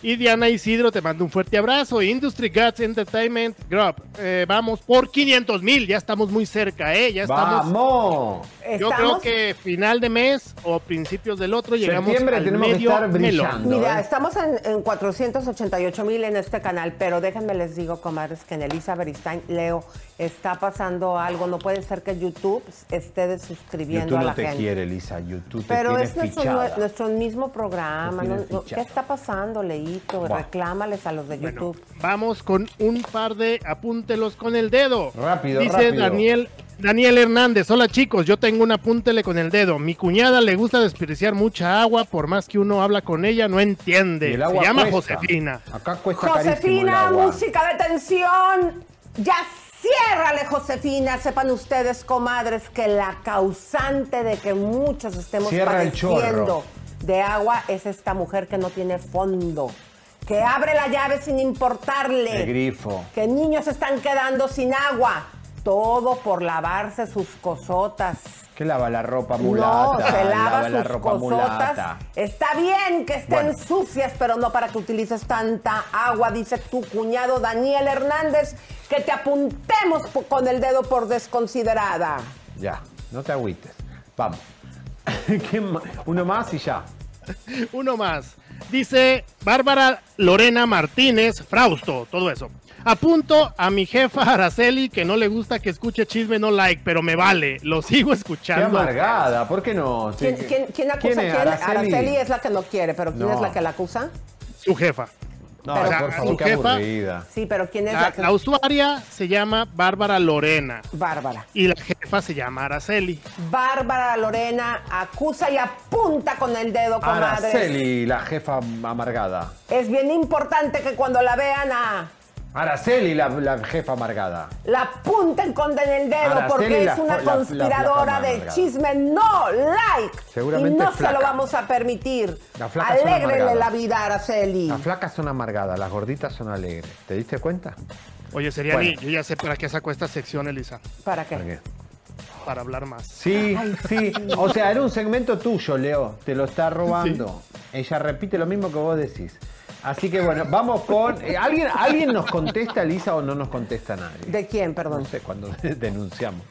Y Diana Isidro te mando un fuerte abrazo. Industry Guts Entertainment Group. eh, vamos por 500 mil. Ya estamos muy cerca, ¿eh? Ya estamos. ¡Vamos! Yo creo que final de mes o principios del otro llegamos Septiembre al tenemos que medio estar melón. brillando. Mira, ¿eh? estamos en, en 488 mil en este canal, pero déjenme les digo, comadres, que en Elisa Beristain, Leo, está pasando algo. No puede ser que YouTube esté desuscribiendo YouTube a la no te gente. quiere, Lisa. YouTube te Pero tiene es nuestro, fichada. nuestro mismo programa. ¿Qué está pasando, Reclámales a los de Bueno, YouTube. vamos con un par de apúntelos con el dedo. Rápido, Dice rápido. Daniel Daniel Hernández, hola chicos, yo tengo un apúntele con el dedo. Mi cuñada le gusta desperdiciar mucha agua, por más que uno habla con ella, no entiende. el Se llama cuesta. Josefina. Acá cuesta carísimo el Josefina, agua. música de tensión. Ya Ciérrale, Josefina. Sepan ustedes, comadres, que la causante de que muchos estemos Cierra padeciendo de agua es esta mujer que no tiene fondo, que abre la llave sin importarle, El grifo. que niños están quedando sin agua. Todo por lavarse sus cosotas. ¿Qué lava la ropa mulata? No, se lava, la sus ropa cosotas. mulata. Está bien que estén Bueno. sucias, pero no para que utilices tanta agua, dice tu cuñado Daniel Hernández, que te apuntemos con el dedo por desconsiderada. Ya, no te agüites. Vamos. ¿Quién ma- Uno más y ya. Uno más. Dice Bárbara Lorena Martínez, Frausto, todo eso. Apunto a mi jefa Araceli que no le gusta que escuche chisme no like, pero me vale, lo sigo Qué escuchando. amargada, ¿por qué no? ¿Quién, quién- quién acusa ¿Quién a es? quién? Araceli. Araceli es la que no quiere, pero ¿quién No. es la que la acusa? Su jefa. No, O sea, por favor, su qué jefa- aburrida. Sí, pero ¿quién es la, La, que la usuaria se llama Bárbara Lorena Bárbara. y la jefa se llama Araceli. Bárbara Lorena acusa y apunta con el dedo, comadres. Araceli, la jefa amargada. Es bien importante que cuando la vean a Araceli, la, la jefa amargada. la apunten con el dedo Araceli, porque la es una fo- la- la conspiradora de amargada. chisme no like. Seguramente y no flaca. se lo vamos a permitir. Amargadas. la vida Araceli. Las flacas son amargadas, las gorditas son alegres. ¿Te diste cuenta? Oye, Seriani, Bueno. yo ya sé para qué sacó esta sección, Elisa. ¿Para qué? ¿Por qué? Para hablar más. Sí, sí. O sea, era un segmento tuyo, Leo. Te lo está robando. Ella repite lo mismo que vos decís. Así que bueno, vamos con. eh, ¿alguien, ¿Alguien nos contesta, Elisa, o no nos contesta nadie? ¿De quién, perdón? No sé, cuando denunciamos.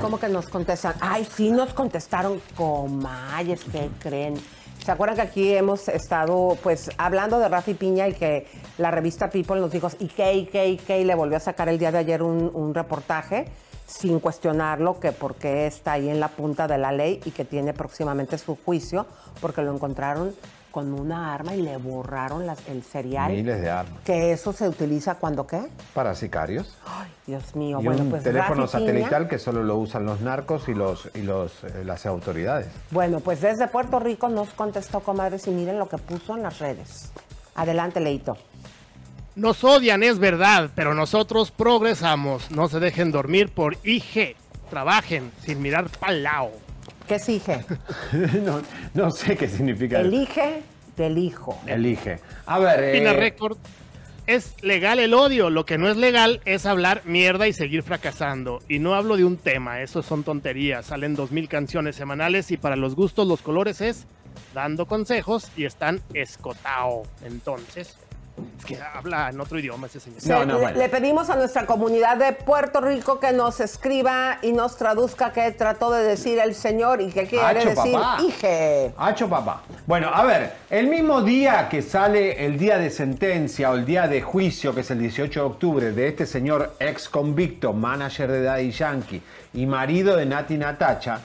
¿Cómo que nos contestan? Ay, sí nos contestaron comayes, ¿qué creen? ¿Se acuerdan que aquí hemos estado pues hablando de Rafi Piña y que la revista People nos dijo, y que, y que, y que, y le volvió a sacar el día de ayer un, un reportaje sin cuestionarlo, que por qué está ahí en la punta de la ley y que tiene próximamente su juicio, porque lo encontraron con una arma y le borraron las- el serial. Miles de armas. Que eso se utiliza cuando qué? Para sicarios. Ay, Dios mío. y bueno, un pues teléfono Rafi Piña- satelital que solo lo usan los narcos y los y los eh, las autoridades. Bueno, pues desde Puerto Rico nos contestó, comadres, y miren lo que puso en las redes. Adelante, Leito. Nos odian, es verdad, pero nosotros progresamos. No se dejen dormir por IG. Trabajen sin mirar pa'l lado. ¿Qué exige? no, no sé qué significa. Elige del hijo. Elige. A ver. Pina eh, Record. Es legal el odio, lo que no es legal es hablar mierda y seguir fracasando. Y no hablo de un tema, eso son tonterías. Salen dos mil canciones semanales y para los gustos los colores es dando consejos y están escotao. Entonces, es que habla en otro idioma ese señor. Se- le, le pedimos a nuestra comunidad de Puerto Rico que nos escriba y nos traduzca qué trató de decir el señor y qué quiere decir papá. hije. Hacho papá. Bueno, a ver, el mismo día que sale el día de sentencia o el día de juicio, que es el 18 de octubre, de este señor ex convicto, manager de Daddy Yankee y marido de Nati Natacha,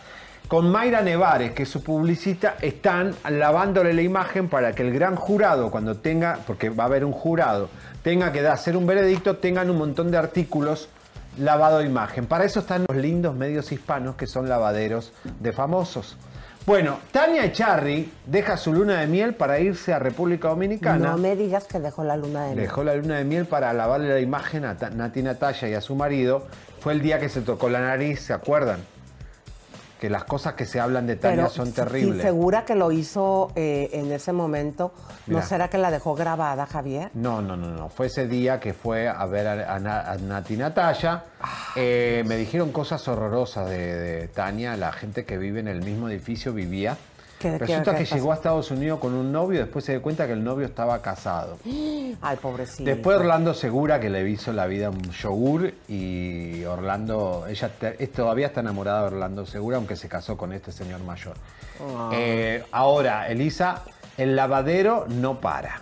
con Mayra Nevares, que es su publicista, están lavándole la imagen para que el gran jurado, cuando tenga, porque va a haber un jurado, tenga que hacer un veredicto, tengan un montón de artículos lavado de imagen. Para eso están los lindos medios hispanos que son lavaderos de famosos. Bueno, Tania Echarri deja su luna de miel para irse a República Dominicana. No me digas que dejó la luna de miel. Dejó la luna de miel para lavarle la imagen a Nati Natalia y a su marido. Fue el día que se tocó la nariz, ¿se acuerdan? Que las cosas que se hablan de Tania Pero son terribles. segura que lo hizo eh, en ese momento. ¿No Mira. será que la dejó grabada, Javier? No, no, no, no. Fue ese día que fue a ver a, a a Nati Natalia. Eh, me dijeron cosas horrorosas de, de Tania. La gente que vive en el mismo edificio vivía. ¿Qué- qué- Resulta qué que llegó a Estados Unidos con un novio. Después se dio cuenta que el novio estaba casado. Ay, pobrecito. Después Orlando Segura que le hizo la vida un yogur y Orlando, ella te- todavía está enamorada de Orlando Segura aunque se casó con este señor mayor. Ah. Eh, ahora, Elisa, el lavadero no para.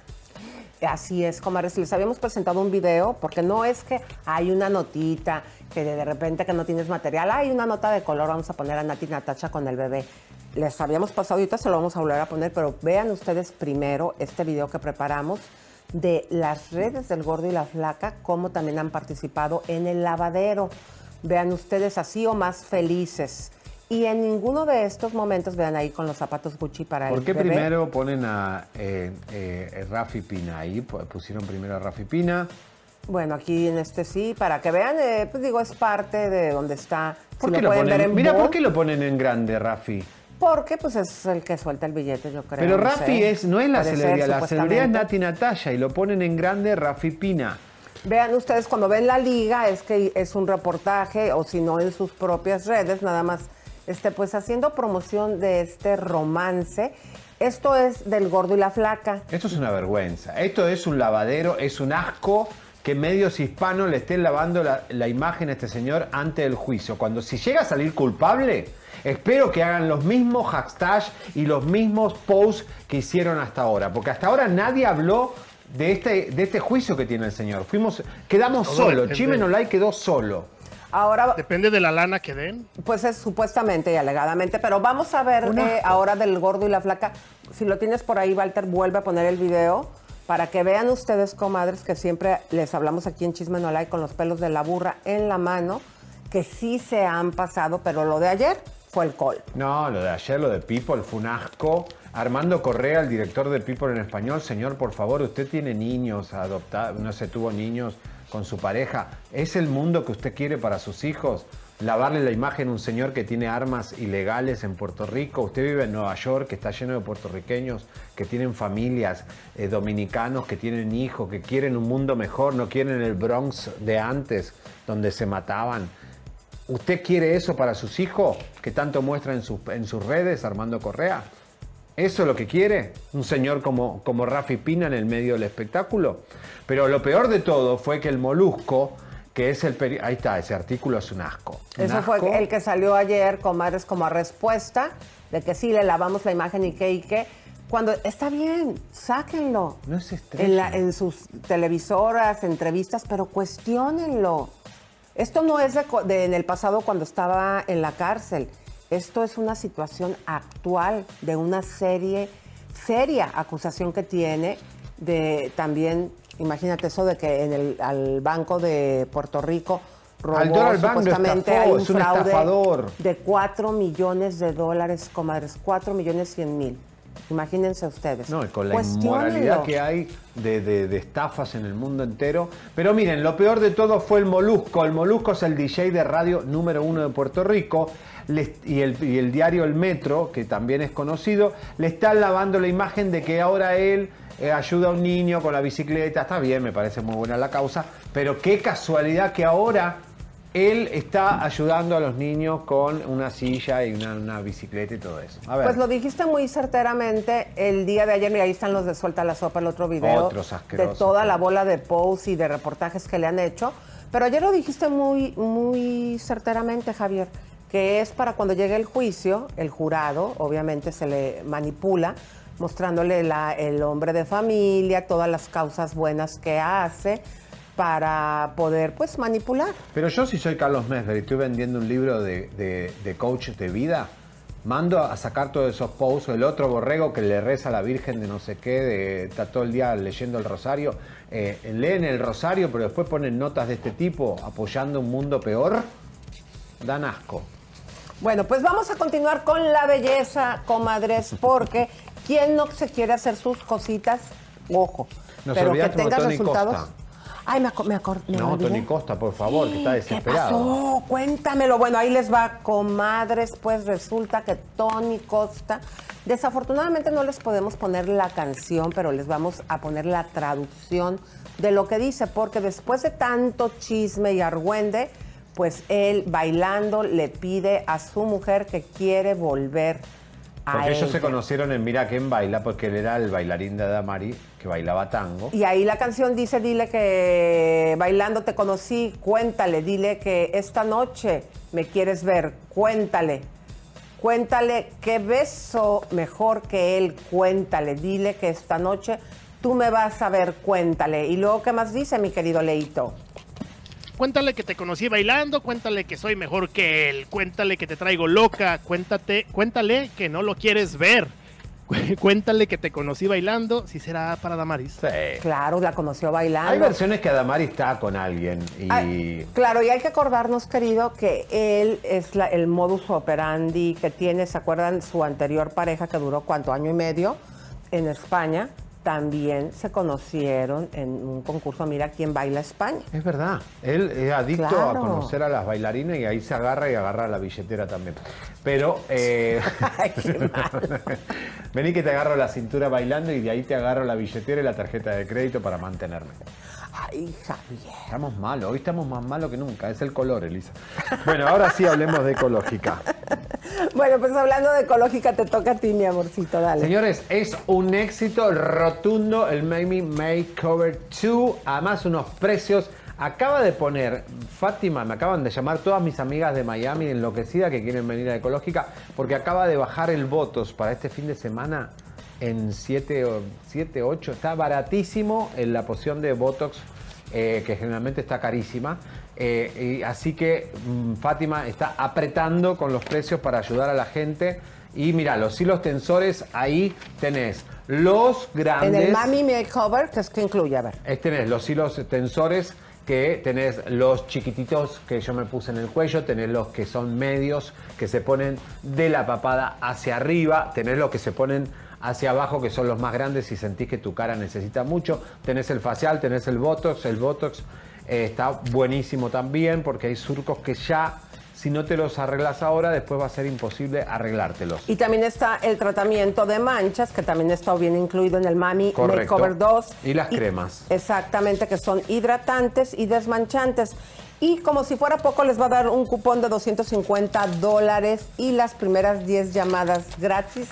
Así es, comadres. Les habíamos presentado un video porque no es que hay una notita que de de repente que no tienes material, hay una nota de color, vamos a poner a Nati Natacha con el bebé. Les habíamos pasado, ahorita se lo vamos a volver a poner, pero vean ustedes primero este video que preparamos de las redes del gordo y la flaca, cómo también han participado en el lavadero. Vean ustedes así o más felices. Y en ninguno de estos momentos, vean ahí con los zapatos Gucci para ¿Por el qué bebé. primero ponen a eh, eh, Rafi Pina ahí? Pu- Pusieron primero a Rafi Pina, Bueno, aquí en este sí, para que vean, eh, pues digo, es parte de donde está. ¿Por si qué lo lo pueden ver ponen? en Mira, ¿por qué lo ponen en grande, Rafi? Porque pues es el que suelta el billete, yo creo. Pero no Rafi sé. es, no es la Puede ser, celebridad, la celebridad es. Nati Natalia y lo ponen en grande Rafi Pina. Vean ustedes, cuando ven la liga, es que es un reportaje, o si no en sus propias redes, nada más, este, pues haciendo promoción de este romance. Esto es del gordo y la flaca. Esto es una vergüenza. Esto es un lavadero, es un asco que medios hispanos le estén lavando la, la imagen a este señor antes del juicio. Cuando si llega a salir culpable, espero que hagan los mismos hashtags y los mismos posts que hicieron hasta ahora. Porque hasta ahora nadie habló de este, de este juicio que tiene el señor. Fuimos, quedamos Todo solos. depende. Chime Nolay quedó solo. Ahora, Depende de la lana que den. pues es supuestamente y alegadamente, pero vamos a ver eh, ahora del gordo y la flaca. Si lo tienes por ahí, Walter, vuelve a poner el video para que vean ustedes, comadres, que siempre les hablamos aquí en Chisme No Like con los pelos de la burra en la mano, que sí se han pasado, pero lo de ayer fue el. No, lo de ayer, lo de People, fue un asco. Armando Correa, el director de People en español, señor, por favor, usted tiene niños adoptados, no se tuvo niños con su pareja. ¿Es el mundo que usted quiere para sus hijos? Lavarle la imagen a un señor que tiene armas ilegales en Puerto Rico. Usted vive en Nueva York, que está lleno de puertorriqueños, que tienen familias, eh, dominicanos, que tienen hijos, que quieren un mundo mejor, no quieren el Bronx de antes, donde se mataban. ¿Usted quiere eso para sus hijos que tanto muestra en sus, en sus redes, Armando Correa? ¿Eso es lo que quiere? ¿Un señor como, como Rafi Pina en el medio del espectáculo? Pero lo peor de todo fue que el Molusco, que es el... peri- Ahí está, ese artículo es un asco. Un Eso asco. fue el que salió ayer, comadres, como a respuesta de que sí le lavamos la imagen y que y que. Cuando está bien, sáquenlo. No estresen. en, la- en sus televisoras, entrevistas, pero cuestionenlo. Esto no es de, en el pasado cuando estaba en la cárcel. Esto es una situación actual de una serie, seria acusación que tiene de también, imagínate eso de que en el al Banco de Puerto Rico robó Al supuestamente estafó, hay un es un fraude estafador. de 4 millones de dólares, comadres, 4 millones 100 mil. Imagínense ustedes. No, y con la inmoralidad que hay de, de- de estafas en el mundo entero. Pero miren, lo peor de todo fue el Molusco. El Molusco es el DJ de radio número uno de Puerto Rico. Le- y, el, y el diario El Metro, que también es conocido, le están lavando la imagen de que ahora él eh, ayuda a un niño con la bicicleta. Está bien, me parece muy buena la causa. Pero qué casualidad que ahora él está ayudando a los niños con una silla y una, una bicicleta y todo eso. A ver. Pues lo dijiste muy certeramente el día de ayer, y ahí están los de Suelta la Sopa, el otro video. Otros de toda la bola de posts y de reportajes que le han hecho. Pero ayer lo dijiste muy, muy certeramente, Javier, que es para cuando llegue el juicio, el jurado, obviamente se le manipula, mostrándole la- el hombre de familia, todas las causas buenas que hace para poder pues manipular. Pero yo si soy Carlos Mesver y estoy vendiendo un libro de, de, de coach de vida, mando a sacar todos esos posts, el otro borrego que le reza a la Virgen de no sé qué, de, está todo el día leyendo el rosario, eh, leen el rosario pero después ponen notas de este tipo apoyando un mundo peor, dan asco. Bueno, pues vamos a continuar con la belleza, comadres, porque ¿quién no se quiere hacer sus cositas? Ojo, Nos pero que Tony resultados. Costa. Ay, me, aco- me acordé. No, Tony Costa, por favor, que está ¿Qué desesperado. pasó? Cuéntamelo. Bueno, ahí les va, comadres. Pues resulta que Tony Costa, desafortunadamente no les podemos poner la canción, pero les vamos a poner la traducción de lo que dice, porque después de tanto chisme y argüende, pues él bailando le pide a su mujer que quiere volver a Porque ellos se conocieron en Mira quién baila, porque él era el bailarín de Adamari, que bailaba tango. Y ahí la canción dice, dile que bailando te conocí, cuéntale, dile que esta noche me quieres ver, cuéntale. Cuéntale qué beso mejor que él, cuéntale, dile que esta noche tú me vas a ver, cuéntale. Y luego, ¿qué más dice mi querido Leito? Cuéntale que te conocí bailando, cuéntale que soy mejor que él, cuéntale que te traigo loca, cuéntate, cuéntale que no lo quieres ver. Cuéntale que te conocí bailando, si será para Damaris. Claro, la conoció bailando. Hay versiones que Adamari está con alguien y... Ay, claro, y hay que acordarnos, querido, que él es la- el modus operandi que tiene, ¿se acuerdan? Su anterior pareja que duró cuánto, año y medio en España, también se conocieron en un concurso Mira quién baila España. Es verdad. Él es adicto Claro. a conocer a las bailarinas y ahí se agarra y agarra la billetera también. Pero. eh, Vení que te agarro la cintura bailando y de ahí te agarro la billetera y la tarjeta de crédito para mantenerme. Ay, Javier. Estamos malos, hoy estamos más malos que nunca. Es el color, Elisa. Bueno, ahora sí hablemos de ecológica. Bueno, pues hablando de ecológica, te toca a ti, mi amorcito, dale. Señores, es un éxito rotundo el Mamie Makeover 2. Además, unos precios. Acaba de poner, Fátima, me acaban de llamar todas mis amigas de Miami enloquecidas que quieren venir a Ecológica, porque acaba de bajar el votos para este fin de semana en 7, o 7 8. Está baratísimo en la poción de Botox, eh, que generalmente está carísima. Eh, y así que mm, Fátima está apretando con los precios para ayudar a la gente. Y mira, los hilos tensores, ahí tenés los grandes. En el Mami Makeover, que es que incluye, a ver. Tenés los hilos tensores que tenés los chiquititos que yo me puse en el cuello, tenés los que son medios que se ponen de la papada hacia arriba, tenés los que se ponen hacia abajo que son los más grandes si sentís que tu cara necesita mucho, tenés el facial, tenés el botox, el botox eh, está buenísimo también porque hay surcos que ya si no te los arreglas ahora después va a ser imposible arreglártelos. Y también está el tratamiento de manchas, que también está bien incluido en el Mami Correcto. Makeover 2. Y las cremas. Exactamente, que son hidratantes y desmanchantes. Y como si fuera poco, les va a dar un cupón de 250 dólares y las primeras 10 llamadas gratis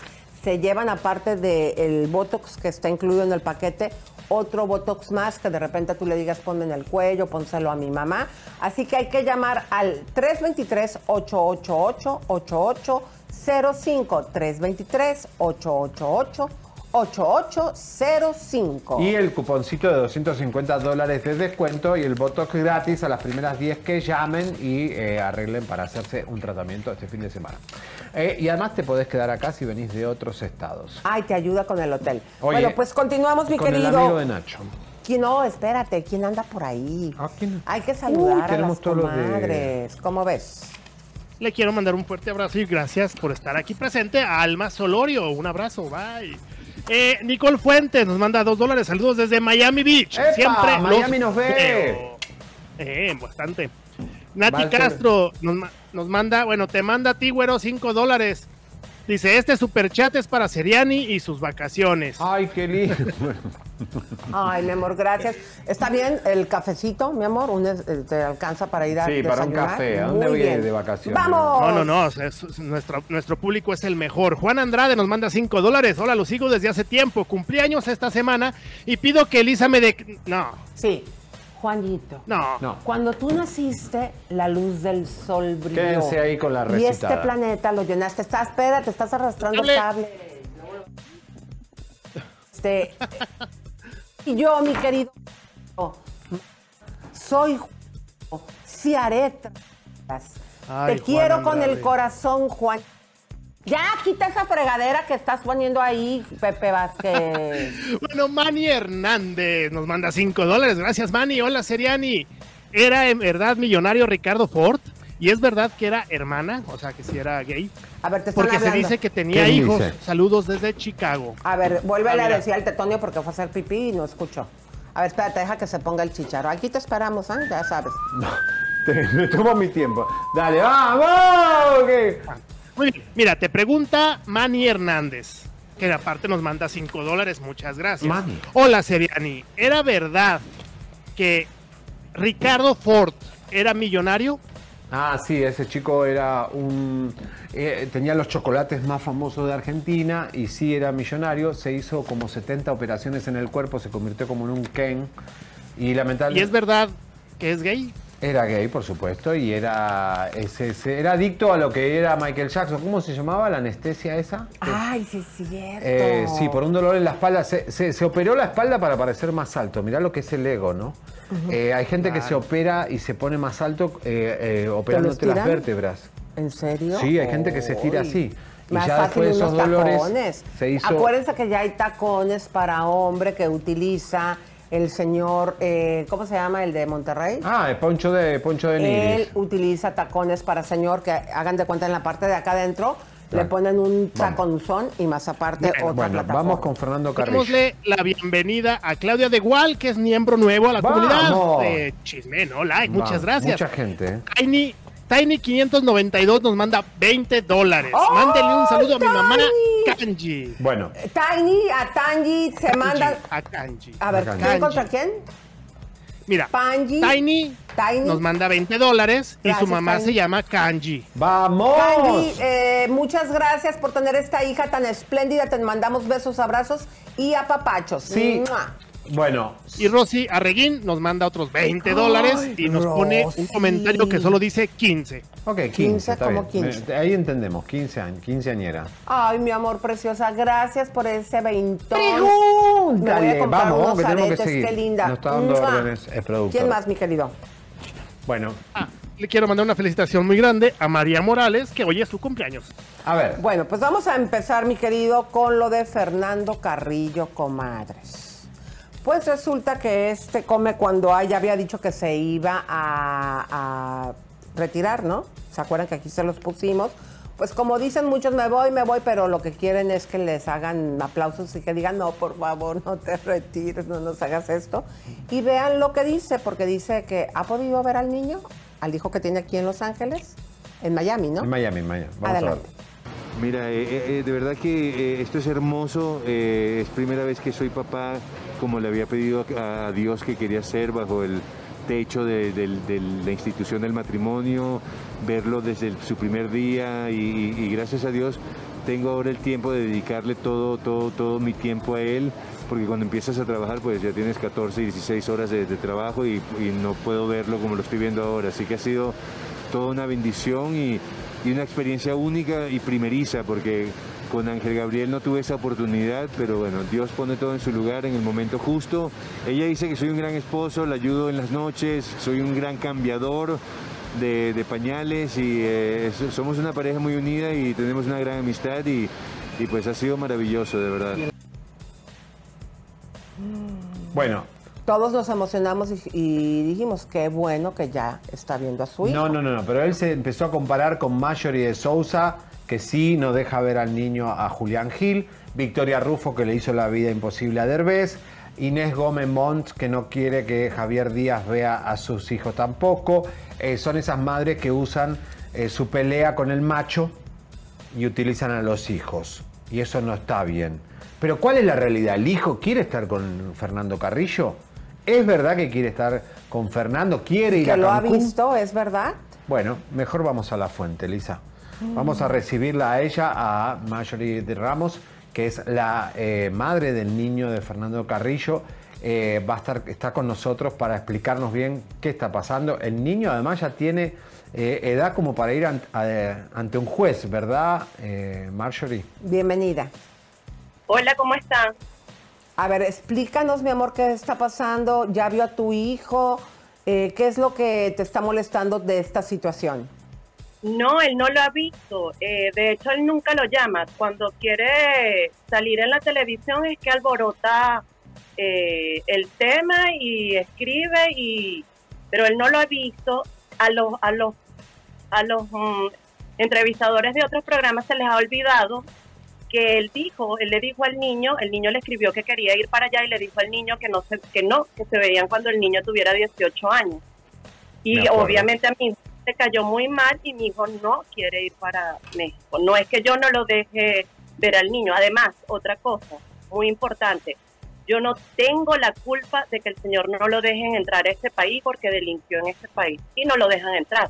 se llevan, aparte del Botox que está incluido en el paquete, otro Botox más que de repente tú le digas ponme en el cuello, pónselo a mi mamá. Así que hay que llamar al 323-888-8805. 323-888-8805. Y el cuponcito de 250 dólares de descuento y el Botox gratis a las primeras 10 que llamen y eh, arreglen para hacerse un tratamiento este fin de semana. Eh, y además te podés quedar acá si venís de otros estados. Ay, te ayuda con el hotel. Oye, bueno, pues continuamos, mi con querido. el amigo de Nacho. ¿Quién- No, espérate, ¿quién anda por ahí? Ah, Hay que saludar Uy, a las todos los de- comadres. ¿Cómo ves? Le quiero mandar un fuerte abrazo y gracias por estar aquí presente a Alma Solorio. Un abrazo, bye. Eh, Nicole Fuentes nos manda dos dólares. Saludos desde Miami Beach. ¡Epa! Siempre Miami los nos ve. Eh, bastante. Nati. Castro nos, ma- nos manda, bueno, te manda a ti, güero, cinco dólares. Dice, este superchat es para Seriani y sus vacaciones. Ay, qué lindo. Ay, mi amor, gracias. ¿Está bien el cafecito, mi amor? Un eh, ¿Te alcanza para ir a Sí, para un café. ¿A Muy dónde voy bien. de vacaciones? ¡Vamos! No, no, no. es- es- nuestro, nuestro público es el mejor. Juan Andrade nos manda 5 dólares. Hola, los sigo desde hace tiempo. Cumplí años esta semana y pido que Elisa me dé. No. Sí. Juanito. No. No. Cuando tú naciste, la luz del sol brilló. Quédense ahí con la Y este recitada. planeta lo llenaste. Está, espérate, estás arrastrando el Cable. Este, yo, mi querido, soy haré. Ay, Te Juan quiero con el corazón, Juan. Ya quita esa fregadera que estás poniendo ahí, Pepe Vázquez. Bueno, Manny Hernández nos manda 5 dólares. Gracias, Manny. Hola, Seriani. ¿Era en verdad millonario Ricardo Ford? ¿Y es verdad que era hermana? O sea, que si era gay. A ver, te están Porque se dice que tenía ¿Quién hijos. dice? Saludos desde Chicago. A ver, vuélvele Ah, a decir al tetonio porque fue a hacer pipí y no escuchó. A ver, espérate, deja que se ponga el chicharo. Aquí te esperamos, ¿eh? Ya sabes. Te- Me tomo mi tiempo. Dale, vamos. que- Muy bien. Mira, te pregunta Manny Hernández. Que aparte nos manda 5 dólares. Muchas gracias. Manny. Hola, Seriani. ¿Era verdad que Ricardo Ford era millonario? Ah, sí, ese chico era un... eh, tenía los chocolates más famosos de Argentina y sí era millonario. Se hizo como 70 operaciones en el cuerpo, se convirtió como en un Ken. Y ¿Y lamentablemente... es verdad que es gay? Era gay, por supuesto, y era, ese, ese- era adicto a lo que era Michael Jackson. ¿Cómo se llamaba la anestesia esa? Ay, sí, es cierto. Eh, sí, por un dolor en la espalda. Se, se- se operó la espalda para parecer más alto. Mirá lo que es el ego, ¿no? Eh, hay gente que se opera y se pone más alto eh, eh, operándote las vértebras. ¿En serio? Sí, hay gente que se estira así. Y Más ya fácil después de esos unos dolores tacones. se hizo... Acuérdense que ya hay tacones para hombre que utiliza el señor, eh, ¿cómo se llama? El de Monterrey. Ah, el poncho de, poncho de Él Nigris. utiliza tacones para señor que hagan de cuenta en la parte de acá adentro le ponen un taconzón y más aparte Bueno, otra Bueno, plataforma. vamos con Fernando Carrillo. Démosle la bienvenida a Claudia de Gual, que es miembro nuevo a la ¡Vamos! comunidad de Chisme, ¿no? Like, Va, muchas gracias. Mucha gente. ¿eh? Tiny, Tiny592 nos manda 20 dólares. ¡Oh, Mándenle un saludo a mi mamá! Kanji. Bueno, Tiny a Tanji se manda. A Kanji. A ver, A Kanji. ¿quién contra quién? Mira, Panji. Tiny Tiny. nos manda 20 dólares y su mamá Tiny. se llama Kanji. ¡vamos! Candy, eh, muchas gracias por tener esta hija tan espléndida. Te mandamos besos, abrazos y apapachos. Sí. ¡Mua! Bueno, Y Rosy Arreguín nos manda otros 20 dólares y nos pone un Rosy. comentario que solo dice 15. ok, 15. 15, está como bien. 15. Me- Ahí entendemos, 15 años, 15 añera. Ay, mi amor preciosa, gracias por ese veintón. Me voy a Pregúntale, comprar vamos, unos que tenemos que aretes, seguir. qué linda. Nos está dando órdenes el productor. ¿Quién más, mi querido? Bueno, Ah, le quiero mandar una felicitación muy grande a María Morales, que hoy es su cumpleaños. a ver. Bueno, pues vamos a empezar, mi querido, con lo de Fernando Carrillo Comadres. Pues resulta que este come cuando ya había dicho que se iba a, a retirar, ¿no? ¿Se acuerdan que aquí se los pusimos? Pues como dicen muchos, me voy, me voy, pero lo que quieren es que les hagan aplausos y que digan, no, por favor, no te retires, no nos hagas esto. Y vean lo que dice, porque dice que ha podido ver al niño, al hijo que tiene aquí en Los Ángeles, en Miami, ¿no? En Miami, en Miami. Vamos Adelante. a ver. Mira, eh, eh, de verdad que eh, esto es hermoso. eh, es primera vez que soy papá como le había pedido a, Dios que quería ser bajo el techo de, la institución del matrimonio, verlo desde su primer día y, gracias a Dios tengo ahora el tiempo de dedicarle todo, todo, todo mi tiempo a él. Porque cuando empiezas a trabajar, pues ya tienes 14, 16 horas de, trabajo y, no puedo verlo como lo estoy viendo ahora. Así que ha sido toda una bendición y una experiencia única y primeriza, porque con Ángel Gabriel no tuve esa oportunidad, pero bueno, Dios pone todo en su lugar en el momento justo. Ella dice que soy un gran esposo, la ayudo en las noches, soy un gran cambiador de, pañales y eh, so- somos una pareja muy unida y tenemos una gran amistad y pues ha sido maravilloso, de verdad. Bueno, Todos nos emocionamos y, y dijimos, qué bueno que ya está viendo a su hijo. no, no, no, no, pero él se empezó a comparar con Marjorie de Sousa, que sí no deja ver al niño a Julián Gil, Victoria Rufo, que le hizo la vida imposible a Derbez, Inés Gómez Montt, que no quiere que Javier Díaz vea a sus hijos tampoco. Eh, son esas madres que usan eh, su pelea con el macho y utilizan a los hijos. Y eso no está bien. Pero ¿cuál es la realidad? ¿El hijo quiere estar con Fernando Carrillo? ¿Es verdad que quiere estar con Fernando? ¿Quiere ir que a lo ha Cancún? visto, ¿es verdad? Bueno, mejor vamos a la fuente, Lisa. Vamos a recibirla a ella, a Marjorie de Ramos, que es la eh, madre del niño de Fernando Carrillo. Eh, va a estar, está con nosotros para explicarnos bien qué está pasando. El niño además ya tiene eh, edad como para ir an- a- ante un juez, ¿verdad, eh, Marjorie? Bienvenida. Hola, ¿cómo están? A ver, explícanos, mi amor, qué está pasando. ¿Ya vio a tu hijo? Eh, ¿Qué es lo que te está molestando de esta situación? No, él no lo ha visto. Eh, de hecho, él nunca lo llama. Cuando quiere salir en la televisión es que alborota eh, el tema y escribe y, pero él no lo ha visto. A los a los a los mm, entrevistadores de otros programas se les ha olvidado que él dijo, él le dijo al niño, el niño le escribió que quería ir para allá y le dijo al niño que no se, que no, que se veían cuando el niño tuviera 18 años. Y obviamente a mí se cayó muy mal y mi hijo no quiere ir para México. No es que yo no lo deje ver al niño. Además, otra cosa muy importante, yo no tengo la culpa de que el señor no lo dejen entrar a este país porque delinquió en este país y no lo dejan entrar.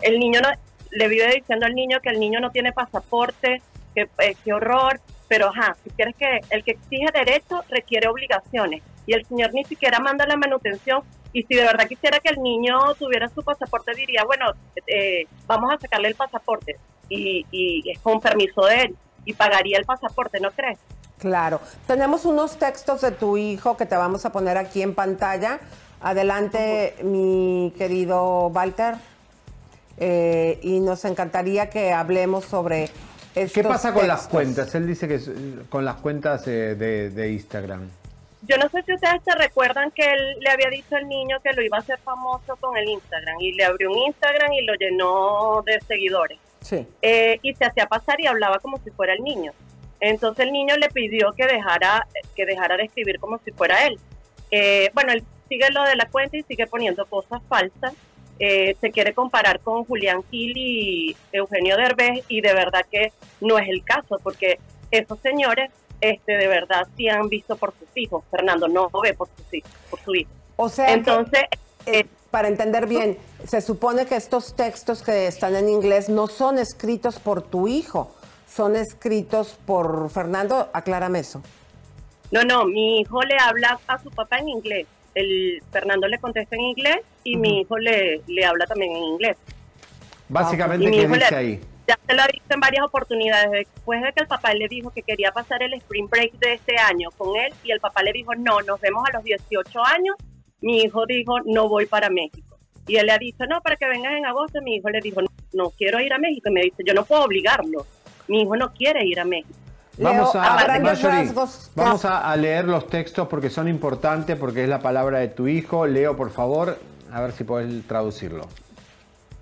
El niño no, le vive diciendo al niño que el niño no tiene pasaporte, eh, qué horror, pero ajá, si quieres que el que exige derecho requiere obligaciones y el señor ni siquiera manda la manutención y si de verdad quisiera que el niño tuviera su pasaporte diría, bueno, eh, vamos a sacarle el pasaporte y, y es con permiso de él y pagaría el pasaporte, ¿no crees? Claro. Tenemos unos textos de tu hijo que te vamos a poner aquí en pantalla. Adelante, mi querido Walter. Eh, y nos encantaría que hablemos sobre estos ¿Qué pasa con las cuentas? Él dice que con las cuentas eh, de, de Instagram. Yo no sé si ustedes se recuerdan que él le había dicho al niño que lo iba a hacer famoso con el Instagram y le abrió un Instagram y lo llenó de seguidores. Sí. eh, y se hacía pasar y hablaba como si fuera el niño. Entonces el niño le pidió que dejara, que dejara de escribir como si fuera él. Eh, bueno, él sigue lo de la cuenta y sigue poniendo cosas falsas. Eh, se quiere comparar con Julián Gil y Eugenio Derbez y de verdad que no es el caso porque esos señores este de verdad sí han visto por sus hijos. Fernando no ve por sus hijos, por su hijo. O sea, que, Entonces, eh, para entender bien, se supone que estos textos que están en inglés no son escritos por tu hijo, son escritos por Fernando. Aclárame eso. No, no, mi hijo le habla a su papá en inglés. El Fernando le contesta en inglés y mi hijo le, le habla también en inglés. Básicamente, Y mi ¿qué hijo le- dice ahí? Ya se lo ha dicho en varias oportunidades. Después de que el papá le dijo que quería pasar el spring break de este año con él y el papá le dijo, no, nos vemos a los 18 años, mi hijo dijo, no voy para México. Y él le ha dicho, no, para que vengas en agosto. Mi hijo le dijo, no, no quiero ir a México. Y me dice, yo no puedo obligarlo. Mi hijo no quiere ir a México. Vamos Leo, a, Marjorie, vamos a, a leer los textos porque son importantes, porque es la palabra de tu hijo. Leo, por favor, a ver si puedes traducirlo.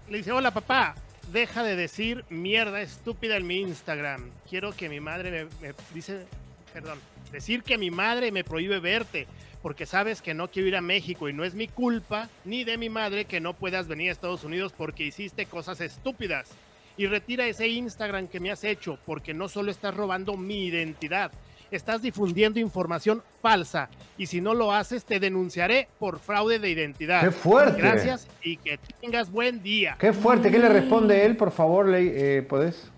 Le dice, hola papá, deja de decir mierda estúpida en mi Instagram. Quiero que mi madre me, me- dice, perdón, decir que mi madre me prohíbe verte, porque sabes que no quiero ir a México y no es mi culpa ni de mi madre que no puedas venir a Estados Unidos porque hiciste cosas estúpidas. Y retira ese Instagram que me has hecho, porque no solo estás robando mi identidad, estás difundiendo información falsa. Y si no lo haces, te denunciaré por fraude de identidad. ¡Qué fuerte! Gracias y que tengas buen día. Qué fuerte, ¿qué le responde él? Por favor, le, eh, ¿podés?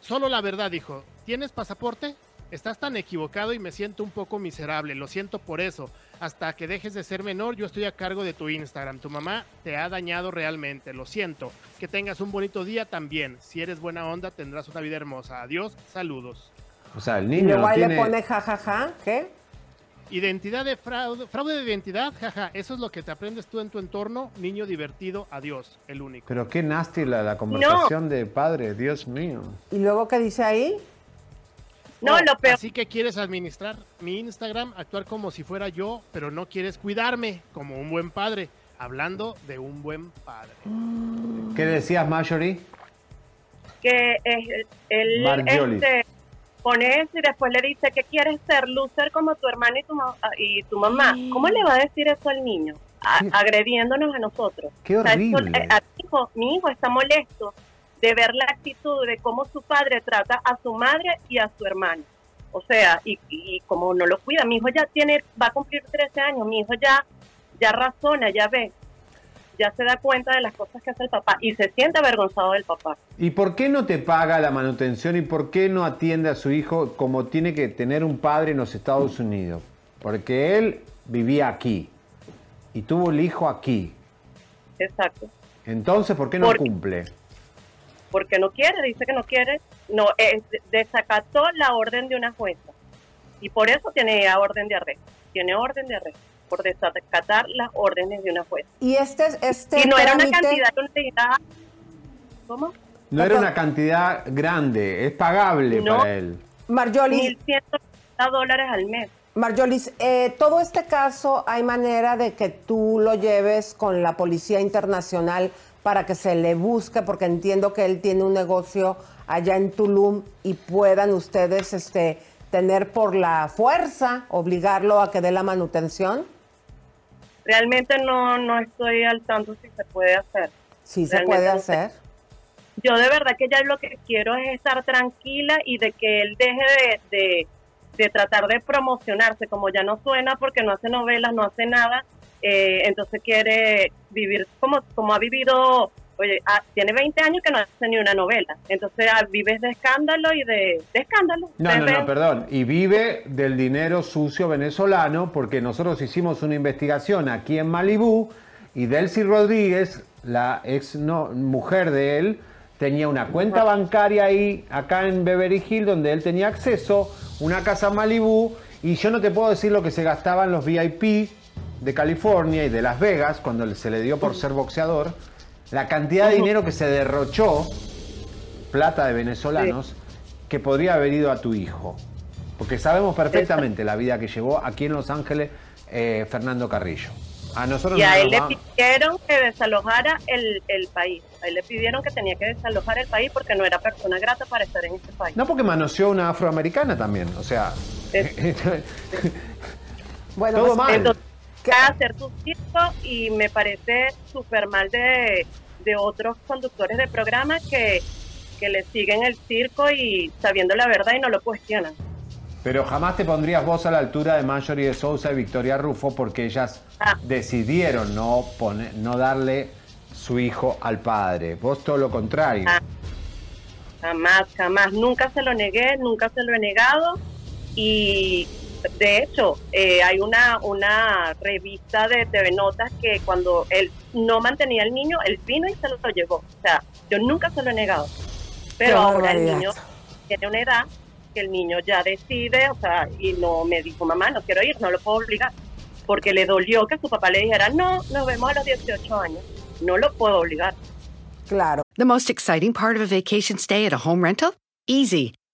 Solo la verdad, dijo. ¿Tienes pasaporte? Estás tan equivocado y me siento un poco miserable. Lo siento por eso. Hasta que dejes de ser menor, yo estoy a cargo de tu Instagram. Tu mamá te ha dañado realmente. Lo siento. Que tengas un bonito día también. Si eres buena onda, tendrás una vida hermosa. Adiós. Saludos. O sea, el Y niño luego no ahí tiene... le pone jajaja, ¿qué? Identidad de fraude. Fraude de identidad, jaja. Eso es lo que te aprendes tú en tu entorno. Niño divertido. Adiós. El único. Pero qué nasty la, la conversación de padre, Dios mío. ¿Y luego qué dice ahí? No, lo peor. Así que quieres administrar mi Instagram, actuar como si fuera yo, pero no quieres cuidarme como un buen padre. Hablando de un buen padre. ¿Qué decías, Marjorie? que es- Marjolis. este, pone eso y después le dice que quieres ser loser como tu hermana y tu, ma- y tu mamá. ¿Cómo le va a decir eso al niño? A- agrediéndonos a nosotros. Qué O sea, eso- horrible. a mi, hijo, mi hijo está molesto de ver la actitud de cómo su padre trata a su madre y a su hermano. O sea, y, y como no lo cuida, mi hijo ya tiene, va a cumplir 13 años, mi hijo ya, ya razona, ya ve, ya se da cuenta de las cosas que hace el papá y se siente avergonzado del papá. ¿Y por qué no te paga la manutención y por qué no atiende a su hijo como tiene que tener un padre en los Estados Unidos? Porque él vivía aquí y tuvo el hijo aquí. Exacto. Entonces, ¿por qué no Porque- cumple? Porque no quiere, dice que no quiere, no es, desacató la orden de una jueza y por eso tiene orden de arresto, tiene orden de arresto por desacatar las órdenes de una jueza. Y este, este y no era una cantidad ¿cómo? No era una cantidad grande, es pagable No. para él. Marjolis, 1.150 dólares al mes. Marjolis, eh, todo este caso, ¿hay manera de que tú lo lleves con la Policía Internacional para que se le busque? Porque entiendo que él tiene un negocio allá en Tulum y puedan ustedes este, tener por la fuerza, obligarlo a que dé la manutención. Realmente no, no estoy al tanto si se puede hacer. Sí se Realmente puede hacer. Yo de verdad que ya lo que quiero es estar tranquila y de que él deje de, de, de tratar de promocionarse, como ya no suena porque no hace novelas, no hace nada, eh, entonces quiere vivir como, como ha vivido, oye, ah, tiene 20 años que no hace ni una novela, entonces ah, vives de escándalo y de, de escándalo. No, de- no, no, perdón. Y vive del dinero sucio venezolano porque nosotros hicimos una investigación aquí en Malibú y Delcy Rodríguez, la ex no, mujer de él, tenía una cuenta bancaria ahí, acá en Beverly Hills, donde él tenía acceso, una casa en Malibú, y yo no te puedo decir lo que se gastaban los VIP de California y de Las Vegas cuando se le dio por ser boxeador, la cantidad de dinero que se derrochó, plata de venezolanos, que podría haber ido a tu hijo. Porque sabemos perfectamente la vida que llevó aquí en Los Ángeles eh, Fernando Carrillo. A nosotros y a nos él le pidieron que desalojara el, el país. A él le pidieron que tenía que desalojar el país porque no era persona grata para estar en este país. No, porque manoseó una afroamericana también. O sea. Bueno, todo pues, mal. Entonces, va a hacer su circo y me parece súper mal de, de otros conductores de programa que, que le siguen el circo y sabiendo la verdad y no lo cuestionan. Pero jamás te pondrías vos a la altura de Marjorie de Sousa y Victoria Rufo porque ellas Ah. decidieron no, poner, no darle su hijo al padre. Vos todo lo contrario. Ah. Jamás, jamás. Nunca se lo negué, nunca se lo he negado. Y de hecho, eh, hay una, una revista de TV Notas que cuando él no mantenía al niño, él vino y se lo llevó. O sea, yo nunca se lo he negado. Pero Qué ahora el barbaridad. niño tiene una edad que el niño ya decide, o sea, y no me dijo, mamá, no quiero ir, no lo puedo obligar. Porque le dolió que su papá le dijera, no, nos vemos a los 18 años. No lo puedo obligar. Claro. The most exciting part of a vacation stay at a home rental? Easy.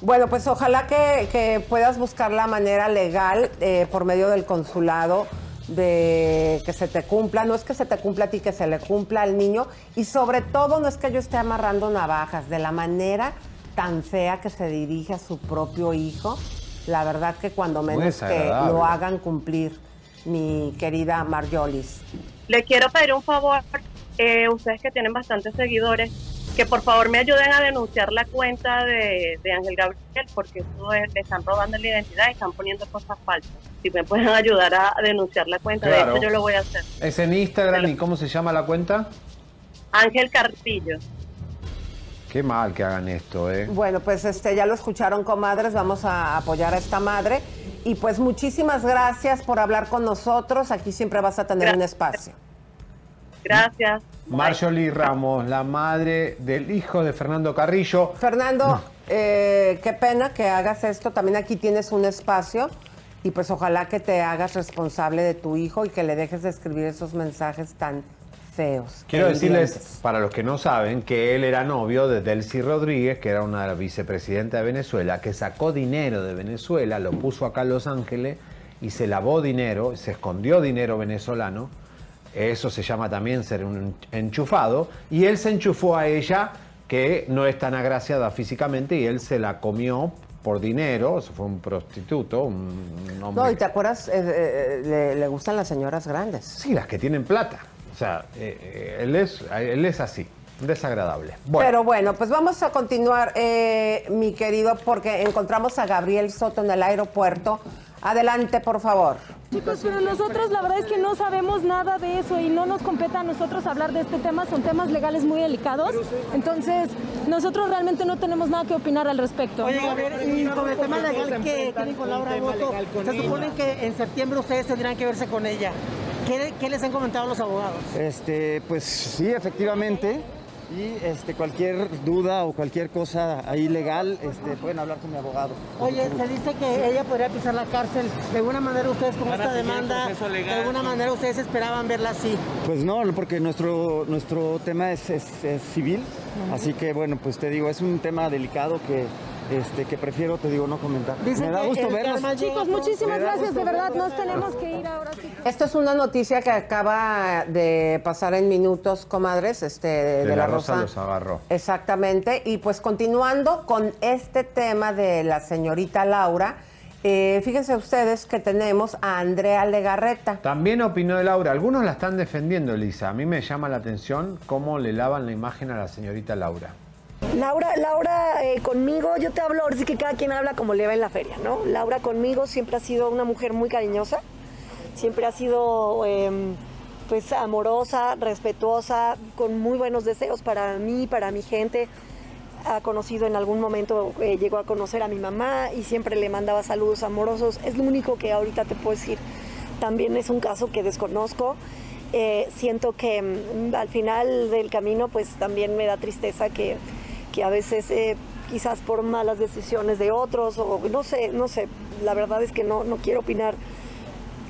Bueno, pues ojalá que, que puedas buscar la manera legal eh, por medio del consulado de que se te cumpla, no es que se te cumpla a ti, que se le cumpla al niño. Y sobre todo no es que yo esté amarrando navajas, de la manera tan fea que se dirige a su propio hijo, la verdad que cuando menos que lo hagan cumplir, mi querida Marjolis. Le quiero pedir un favor, eh, ustedes que tienen bastantes seguidores, que por favor me ayuden a denunciar la cuenta de, de Ángel Gabriel, porque eso es, le están robando la identidad y están poniendo cosas falsas. Si me pueden ayudar a denunciar la cuenta, Claro. de hecho yo lo voy a hacer. Es en Instagram y cómo se llama la cuenta? Ángel Cartillo. Qué mal que hagan esto, ¿eh? Bueno, pues este ya lo escucharon, comadres. Vamos a apoyar a esta madre. Y pues muchísimas gracias por hablar con nosotros. Aquí siempre vas a tener un espacio. Gracias. Marjorie Ramos, la madre del hijo de Fernando Carrillo. Fernando, eh, qué pena que hagas esto. También aquí tienes un espacio. Y pues ojalá que te hagas responsable de tu hijo y que le dejes de escribir esos mensajes tan feos. Quiero decirles, para los que no saben, que él era novio de Delcy Rodríguez, que era una vicepresidenta de Venezuela, que sacó dinero de Venezuela, lo puso acá en Los Ángeles y se lavó dinero, se escondió dinero venezolano. Eso se llama también ser un enchufado. Y él se enchufó a ella, que no es tan agraciada físicamente, y él se la comió por dinero. Eso fue un prostituto, un hombre. No, y te acuerdas, Eh, eh, le, le gustan las señoras grandes. Sí, las que tienen plata. O sea, eh, eh, él, es, él es así, desagradable. Bueno, Pero bueno, pues vamos a continuar, eh, mi querido, porque encontramos a Gabriel Soto en el aeropuerto. Adelante, por favor. Chicos, pero nosotros la verdad es que no sabemos nada de eso y no nos compete a nosotros hablar de este tema, son temas legales muy delicados. Entonces, nosotros realmente no tenemos nada que opinar al respecto. Oye, Gabriel, y con el tema legal que tienen con Laura Bozo, se supone que en septiembre ustedes tendrán que verse con ella. ¿Qué, qué les han comentado los abogados? Este, pues sí, efectivamente. Y este, cualquier duda o cualquier cosa ahí legal, este, pueden hablar con mi abogado. Oye, se dice que ella podría pisar la cárcel. De alguna manera ustedes con Van esta demanda, de alguna manera ustedes esperaban verla así. Pues no, porque nuestro, nuestro tema es, es- es civil, así que bueno, pues te digo, es un tema delicado que, este, que prefiero, te digo, no comentar. Me da gusto verlos. Chicos, muchísimas gracias, de verdad, verlos. nos tenemos que ir ahora sí. Esto es una noticia que acaba de pasar en minutos, comadres, este, de, de la, Rosa. los agarró. Exactamente. Y pues continuando con este tema de la señorita Laura, eh, fíjense ustedes que tenemos a Andrea Legarreta. También opinó de Laura. Algunos la están defendiendo, Elisa. A mí me llama la atención cómo le lavan la imagen a la señorita Laura. Laura, Laura eh, conmigo, yo te hablo, ahora sí que cada quien habla como le va en la feria, ¿no? Laura conmigo siempre ha sido una mujer muy cariñosa, siempre ha sido em, pues amorosa, respetuosa, con muy buenos deseos para mí, para mi gente. Ha conocido en algún momento, eh, llegó a conocer a mi mamá y siempre le mandaba saludos amorosos. Es lo único que ahorita te puedo decir. También es un caso que desconozco eh, siento que mm, al final del camino pues también me da tristeza que, que a veces eh, quizás por malas decisiones de otros o no sé, no sé, la verdad es que no, no quiero opinar,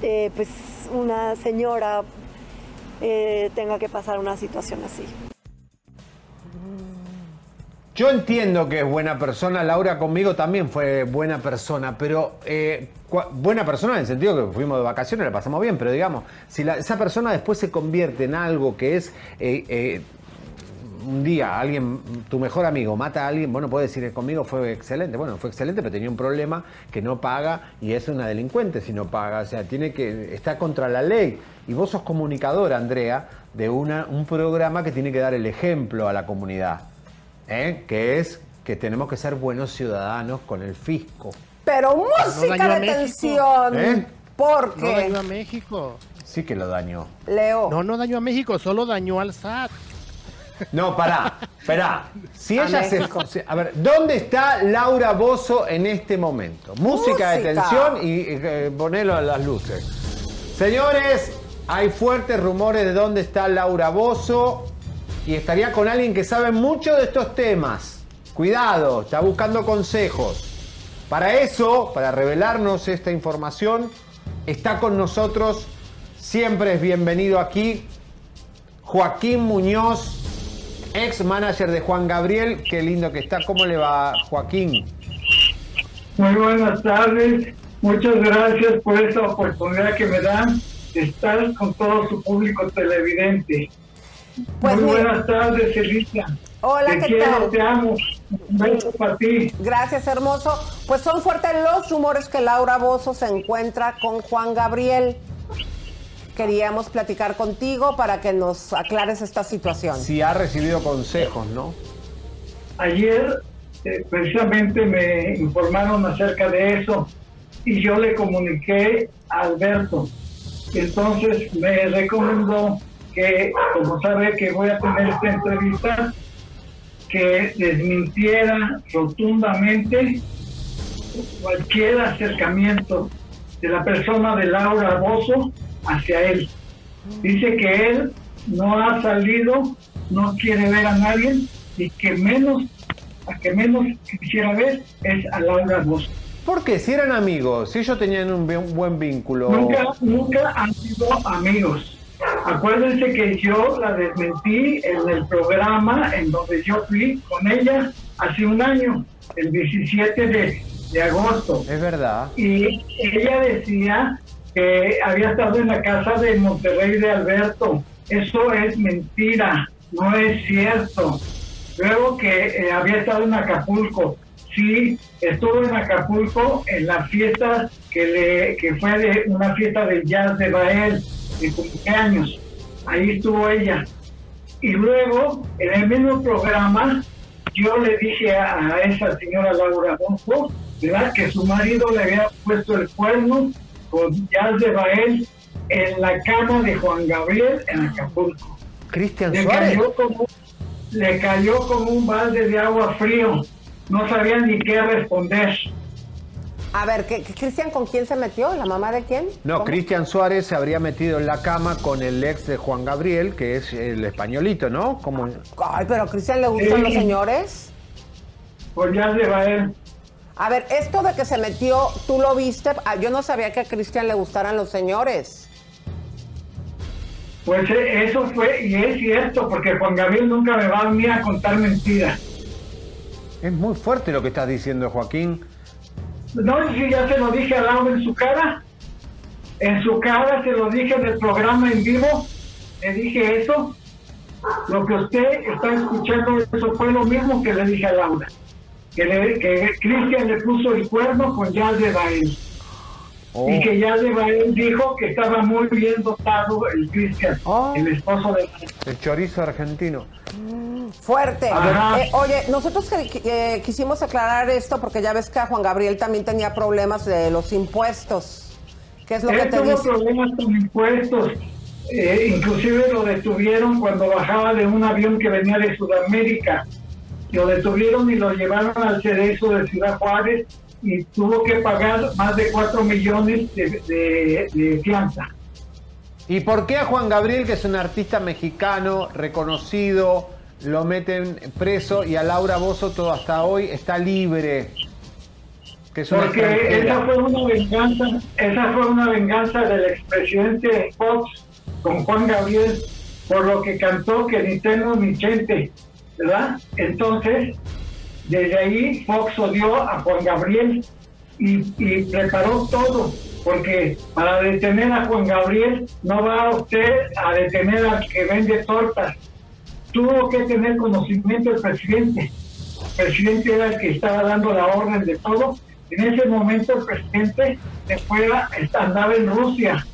eh, pues una señora eh, tenga que pasar una situación así. Yo entiendo que es buena persona, Laura conmigo también fue buena persona, pero eh, buena persona en el sentido que fuimos de vacaciones, la pasamos bien, pero digamos, si esa persona después se convierte en algo que es un día alguien, tu mejor amigo mata a alguien, bueno, puede decir que conmigo fue excelente, bueno, fue excelente, pero tenía un problema que no paga y es una delincuente si no paga, o sea, tiene que, está contra la ley. Y vos sos comunicadora, Andrea, de una, un programa que tiene que dar el ejemplo a la comunidad, ¿eh? que es que tenemos que ser buenos ciudadanos con el fisco. Pero No música a de tensión. ¿Eh? Porque, No dañó a México. Sí que lo dañó. Leo, No, no dañó a México, solo dañó al SAT. No, pará, pará. Si A ella México. se- A ver, ¿dónde está Laura Bozo en este momento? Música, de tensión y eh, ponelo a las luces. Señores, hay fuertes rumores de dónde está Laura Bozo y estaría con alguien que sabe mucho de estos temas. Cuidado, está buscando consejos. Para eso, para revelarnos esta información, está con nosotros, siempre es bienvenido aquí, Joaquín Muñoz, ex manager de Juan Gabriel. Qué lindo que está. ¿Cómo le va, Joaquín? Muy buenas tardes. Muchas gracias por esta oportunidad que me dan de estar con todo su público televidente. Pues Muy buenas tardes, Elisa. Hola, te ¿qué quiero, tal? te amo. Un beso para ti. gracias hermoso. Pues son fuertes los rumores que Laura Bozo se encuentra con Juan Gabriel. Queríamos platicar contigo para que nos aclares esta situación. Si ha recibido consejos, ¿no? Ayer eh, precisamente me informaron acerca de eso y yo le comuniqué a Alberto. Entonces me recomendó que, como sabe que voy a tener esta entrevista, que desmintiera rotundamente cualquier acercamiento de la persona de Laura Bozo hacia él. Dice que él no ha salido, no quiere ver a nadie y que menos, a que menos quisiera ver es a Laura Bozo. Porque si eran amigos, si ellos tenían un buen vínculo. Nunca, nunca han sido amigos. Acuérdense que yo la desmentí en el programa en donde yo fui con ella hace un año, el 17 de, de agosto. Es verdad. Y ella decía que había estado en la casa de Monterrey de Alberto. Eso es mentira, no es cierto. Luego que eh, había estado en Acapulco. Sí, estuvo en Acapulco en la fiesta que, le, que fue de una fiesta de jazz de Bael, de cumpleaños. Ahí estuvo ella. Y luego, en el mismo programa, yo le dije a, esa señora Laura Bonzo, ¿verdad? Que su marido le había puesto el cuerno con Jazz de Bael en la cama de Juan Gabriel en Acapulco. Cristian Le Suárez. cayó, como, le cayó como un balde de agua frío. No sabía ni qué responder. A ver, ¿qué- qué- Cristian, ¿con quién se metió? ¿La mamá de quién? No, Cristian Suárez se habría metido en la cama con el ex de Juan Gabriel, que es el españolito, ¿no? Como... Ay, pero a Cristian le gustan Sí. los señores. Pues ya de Bael. A ver, esto de que se metió, ¿tú lo viste? Ah, yo no sabía que a Cristian le gustaran los señores. Pues eh, eso fue, y es cierto, porque Juan Gabriel nunca me va a venir a contar mentiras. Es muy fuerte lo que estás diciendo, Joaquín. No, si ya se lo dije a Laura en su cara. En su cara se lo dije del programa en vivo. Le dije eso. Lo que usted está escuchando, eso fue lo mismo que le dije a Laura. Que, le- que Cristian le puso el cuerno con Jazz de Bael. Oh. Y que Jazz de Bael dijo que estaba muy bien dotado el Cristian, el esposo de Bael. El chorizo argentino. Fuerte. Ajá. Eh, oye, nosotros que- que- eh, quisimos aclarar esto porque ya ves que a Juan Gabriel también tenía problemas de los impuestos. ¿Qué es lo que te tuvo dice? problemas con impuestos. Eh, inclusive lo detuvieron cuando bajaba de un avión que venía de Sudamérica. Lo detuvieron y lo llevaron al cerezo de Ciudad Juárez y tuvo que pagar más de 4 millones de, de- de fianza. ¿Y por qué a Juan Gabriel, que es un artista mexicano reconocido, lo meten preso y a Laura Bozo todo hasta hoy está libre? Que es una Porque esa fue una venganza, esa fue una venganza del expresidente Fox con Juan Gabriel por lo que cantó que ni tengo ni chente, ¿verdad? Entonces, desde ahí Fox odió a Juan Gabriel y, y preparó todo, porque para detener a Juan Gabriel no va usted a detener al que vende tortas. Tuvo que tener conocimiento el presidente. El presidente era el que estaba dando la orden de todo. En ese momento el presidente se fue a- andaba en Rusia.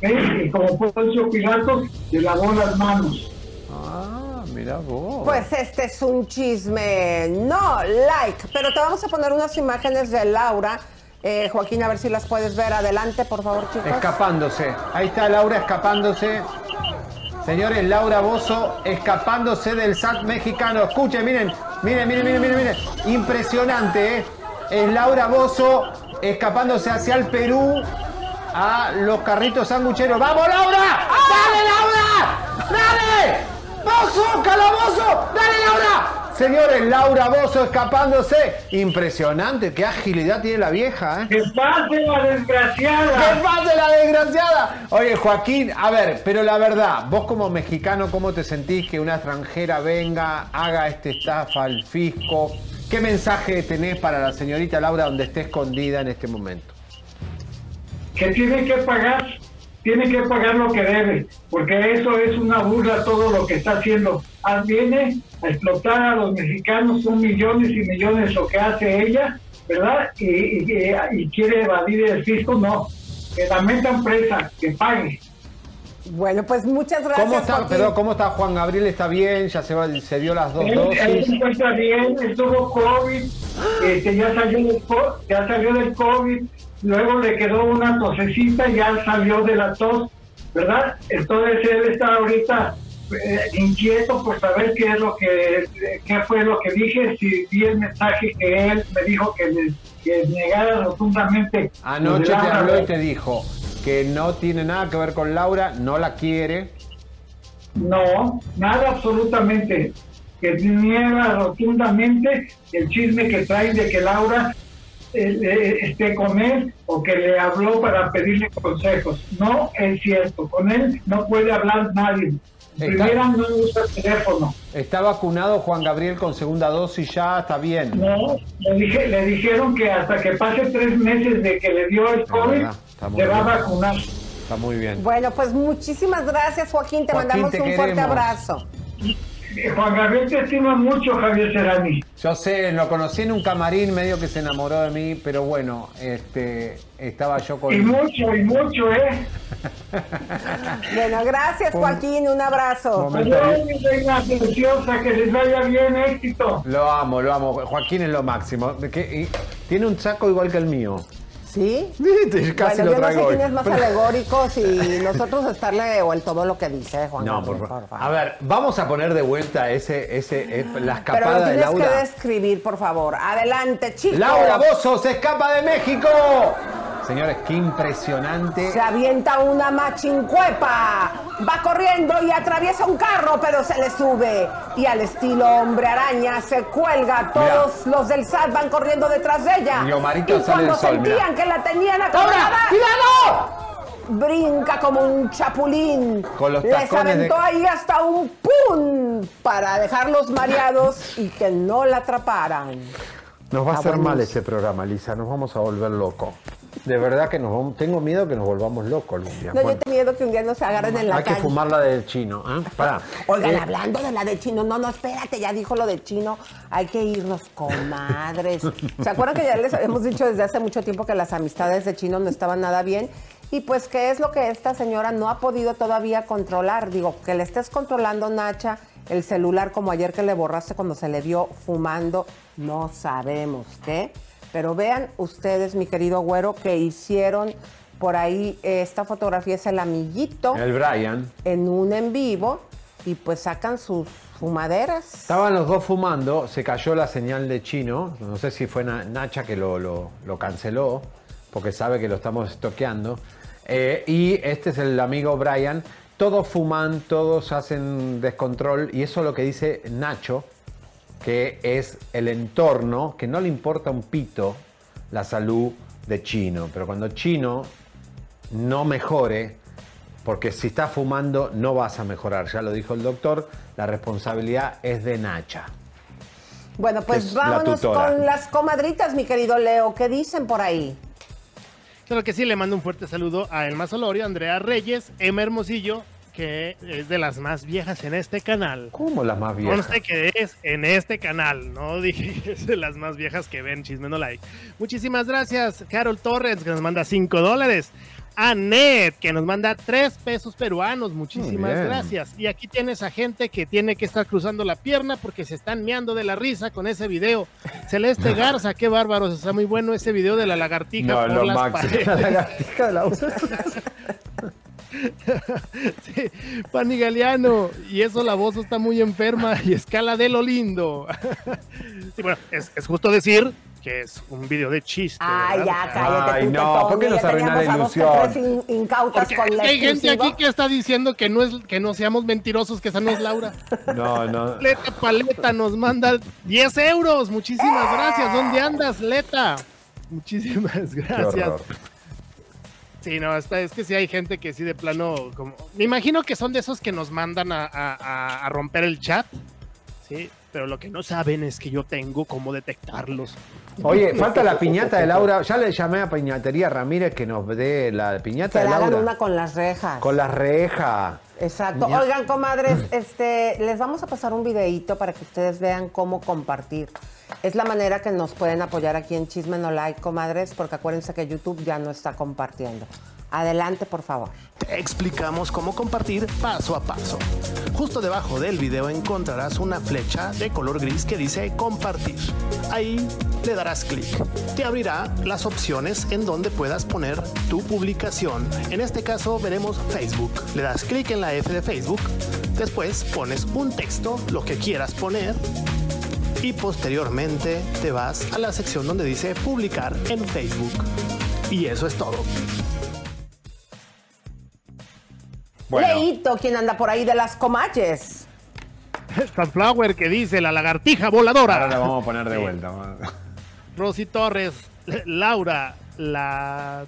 ¿ves? Y como Poncio Pilatos, le lavó las manos. Ah, mira vos. Pues este es un chisme. No, like. Pero te vamos a poner unas imágenes de Laura. Eh, Joaquín, a ver si las puedes ver. Adelante, por favor, chicos. Escapándose. Ahí está Laura escapándose. Señores, Laura Bozo escapándose del SAT mexicano. Escuchen, miren, miren, miren, miren, miren, miren. Impresionante, ¿eh? Es Laura Bozo escapándose hacia el Perú a los carritos sangucheros. ¡Vamos, Laura! ¡Dale, Laura! ¡Dale! ¡Bozo, calabozo! ¡Dale, Laura! Señores, Laura Bozo escapándose. Impresionante, qué agilidad tiene la vieja, ¿eh? ¡Que pase la desgraciada! ¡Que pase la desgraciada! Oye, Joaquín, a ver, pero la verdad, vos como mexicano, ¿cómo te sentís que una extranjera venga, haga este estafa al fisco? ¿Qué mensaje tenés para la señorita Laura donde esté escondida en este momento? que tiene que pagar, tiene que pagar lo que debe, porque eso es una burla todo lo que está haciendo. Ah, Viene a explotar a los mexicanos, son millones y millones lo que hace ella, ¿verdad? Y, y- y quiere evadir el fisco, no. Que la metan presa, que pague. Bueno, pues muchas gracias, ¿Cómo está, perdón, ¿Cómo está Juan Gabriel? ¿Está bien? ¿Ya se, va- se dio las dos Él, él se dosis? encuentra bien, él tuvo COVID, este, ya, salió del, ya salió del COVID, luego le quedó una tosecita y ya salió de la tos, ¿verdad? Entonces él está ahorita eh, inquieto por saber qué es lo que, qué fue lo que dije, si vi el mensaje que él me dijo que, le- que negara rotundamente. Anoche te habló y te dijo que no tiene nada que ver con Laura, no la quiere. No, nada absolutamente. Que niega rotundamente el chisme que trae de que Laura esté con él o que le habló para pedirle consejos. No es cierto. Con él no puede hablar nadie. Está- Primera no usa teléfono. ¿Está vacunado Juan Gabriel con segunda dosis ya? ¿Está bien? No, le, dije, le dijeron que hasta que pase tres meses de que le dio el COVID, se va a vacunar. Está muy bien. Bueno, pues muchísimas gracias, Joaquín. Te Joaquín, mandamos te un fuerte abrazo. Juan Gabriel te estima mucho, Javier Serani. Yo sé, lo conocí en un camarín, medio que se enamoró de mí, pero bueno, este, estaba yo con... Y mucho, y mucho, ¿eh? Bueno, gracias, Joaquín. Un abrazo. Momento. Adiós, mi reina preciosa, que les vaya bien, éxito. Lo amo, lo amo. Joaquín es lo máximo. ¿Qué- y tiene un saco igual que el mío. ¿Sí? Viste, Casi bueno, lo yo no sé traigo quién es más alegórico, si nosotros estarle o el todo lo que dice, Juan No, por favor. favor. A ver, vamos a poner de vuelta ese, ese, eh, la Pero escapada de tienes que Laura. describir, por favor. Adelante, chicos. Laura Bozo se escapa de México. Señores, qué impresionante. Se avienta una machincuepa. Va corriendo y atraviesa un carro, pero se le sube. Y al estilo hombre araña se cuelga. Todos los del SAT van corriendo detrás de ella. Y Omarito y sale cuando el sol, sentían mira. que la tenían ¡Laura, acorralada, cuidado! Brinca como un chapulín. Con los Les aventó de- ahí hasta un pum para dejarlos mareados y que no la atraparan. Nos va a Ah, hacer mal ese programa, Lisa. Nos vamos a volver locos. De verdad que nos vamos- tengo miedo que nos volvamos locos algún día. No, Bueno, yo tengo miedo que un día nos agarren en la hay que fumar la del chino. ¿eh? Pará. Oigan, Eh, hablando de la de chino, no, no, espérate, ya dijo lo de chino, hay que irnos comadres. ¿Se acuerdan que ya les habíamos dicho desde hace mucho tiempo que las amistades de chino no estaban nada bien? Y pues, ¿qué es lo que esta señora no ha podido todavía controlar? Digo, que le estés controlando, Nacha, el celular como ayer que le borraste cuando se le vio fumando, no sabemos qué. Pero vean ustedes, mi querido güero, que hicieron por ahí, eh, esta fotografía es el amiguito El Brian. en un en vivo y pues sacan sus fumaderas. Estaban los dos fumando, se cayó la señal de chino. No sé si fue Na- Nacha que lo, lo- lo canceló, porque sabe que lo estamos estoqueando. Eh, y este es el amigo Brian. Todos fuman, todos hacen descontrol. Y eso es lo que dice Nacho, que es el entorno, que no le importa un pito la salud de Chino. Pero cuando Chino no mejore, porque si estás fumando no vas a mejorar, ya lo dijo el doctor, la responsabilidad es de Nacha. Bueno, pues la vámonos con las comadritas, mi querido Leo. ¿Qué dicen por ahí? Claro que sí, le mando un fuerte saludo a Elma Solorio, Andrea Reyes, Emma Hermosillo, que es de las más viejas en este canal. ¿Cómo las más viejas? Conste que es en este canal, no dije que es de las más viejas que ven Chisme No Like. Muchísimas gracias, Carol Torres, que nos manda 5 dólares. Anet, que nos manda 3 pesos peruanos, muchísimas gracias. Y aquí tienes a gente que tiene que estar cruzando la pierna porque se están meando de la risa con ese video. Celeste Garza, qué bárbaros, está muy bueno ese video de la lagartija No, por las paredes. La lagartija de la Sí, Pani Galeano, y eso la voz está muy enferma y escala de lo lindo. Sí, bueno, es, es justo decir que es un video de chiste. Ay, ¿verdad? ya, cállate Ay, no, ¿por qué nos arruina la ilusión? tres in- incautas Porque con la hay gente aquí que está diciendo que no es que no seamos mentirosos, que esa no es Laura. No, no. Leta Paleta nos manda 10 euros. Muchísimas gracias. ¿Dónde andas, Leta? Muchísimas Qué gracias. Sí, no, esta- es que sí hay gente que sí de plano, como, me imagino que son de esos que nos mandan a, a- romper el chat, sí, pero lo que no saben es que yo tengo cómo detectarlos. Oye, falta la piñata de Laura. Ya le llamé a Piñatería Ramírez que nos dé la piñata Que de le hagan Laura. una con las rejas. Con la reja. Exacto. Ya. Oigan, comadres, este, les vamos a pasar un videíto para que ustedes vean cómo compartir. Es la manera que nos pueden apoyar aquí en Chisme No Like, comadres, porque acuérdense que YouTube ya no está compartiendo. Adelante, por favor. Te explicamos cómo compartir paso a paso. Justo debajo del video encontrarás una flecha de color gris que dice compartir. Ahí le darás clic. Te abrirá las opciones en donde puedas poner tu publicación. En este caso veremos Facebook. Le das clic en la F de Facebook. Después pones un texto, lo que quieras poner. Y posteriormente te vas a la sección donde dice publicar en Facebook. Y eso es todo. Leito, quien anda por ahí de las comaches. Sunflower que dice la lagartija voladora. Ahora la vamos a poner de Sí. vuelta. Rosy Torres, Laura, la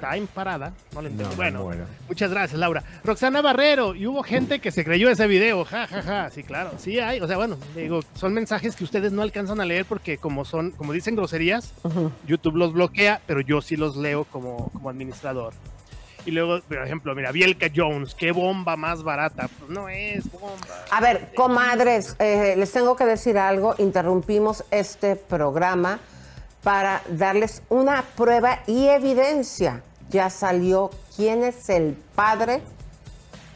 Time Parada, no le entiendo. No, bueno, muchas gracias, Laura. Roxana Barrero, y hubo gente que se creyó ese video, ja, ja, ja, sí, claro, sí hay, o sea, bueno, digo, son mensajes que ustedes no alcanzan a leer porque como son, como dicen groserías, YouTube los bloquea, pero yo sí los leo como, como administrador. Y luego, por ejemplo, mira, Bielka Jones, qué bomba más barata. Pues no es bomba. A ver, comadres, eh, les tengo que decir algo. Interrumpimos este programa para darles una prueba y evidencia. Ya salió quién es el padre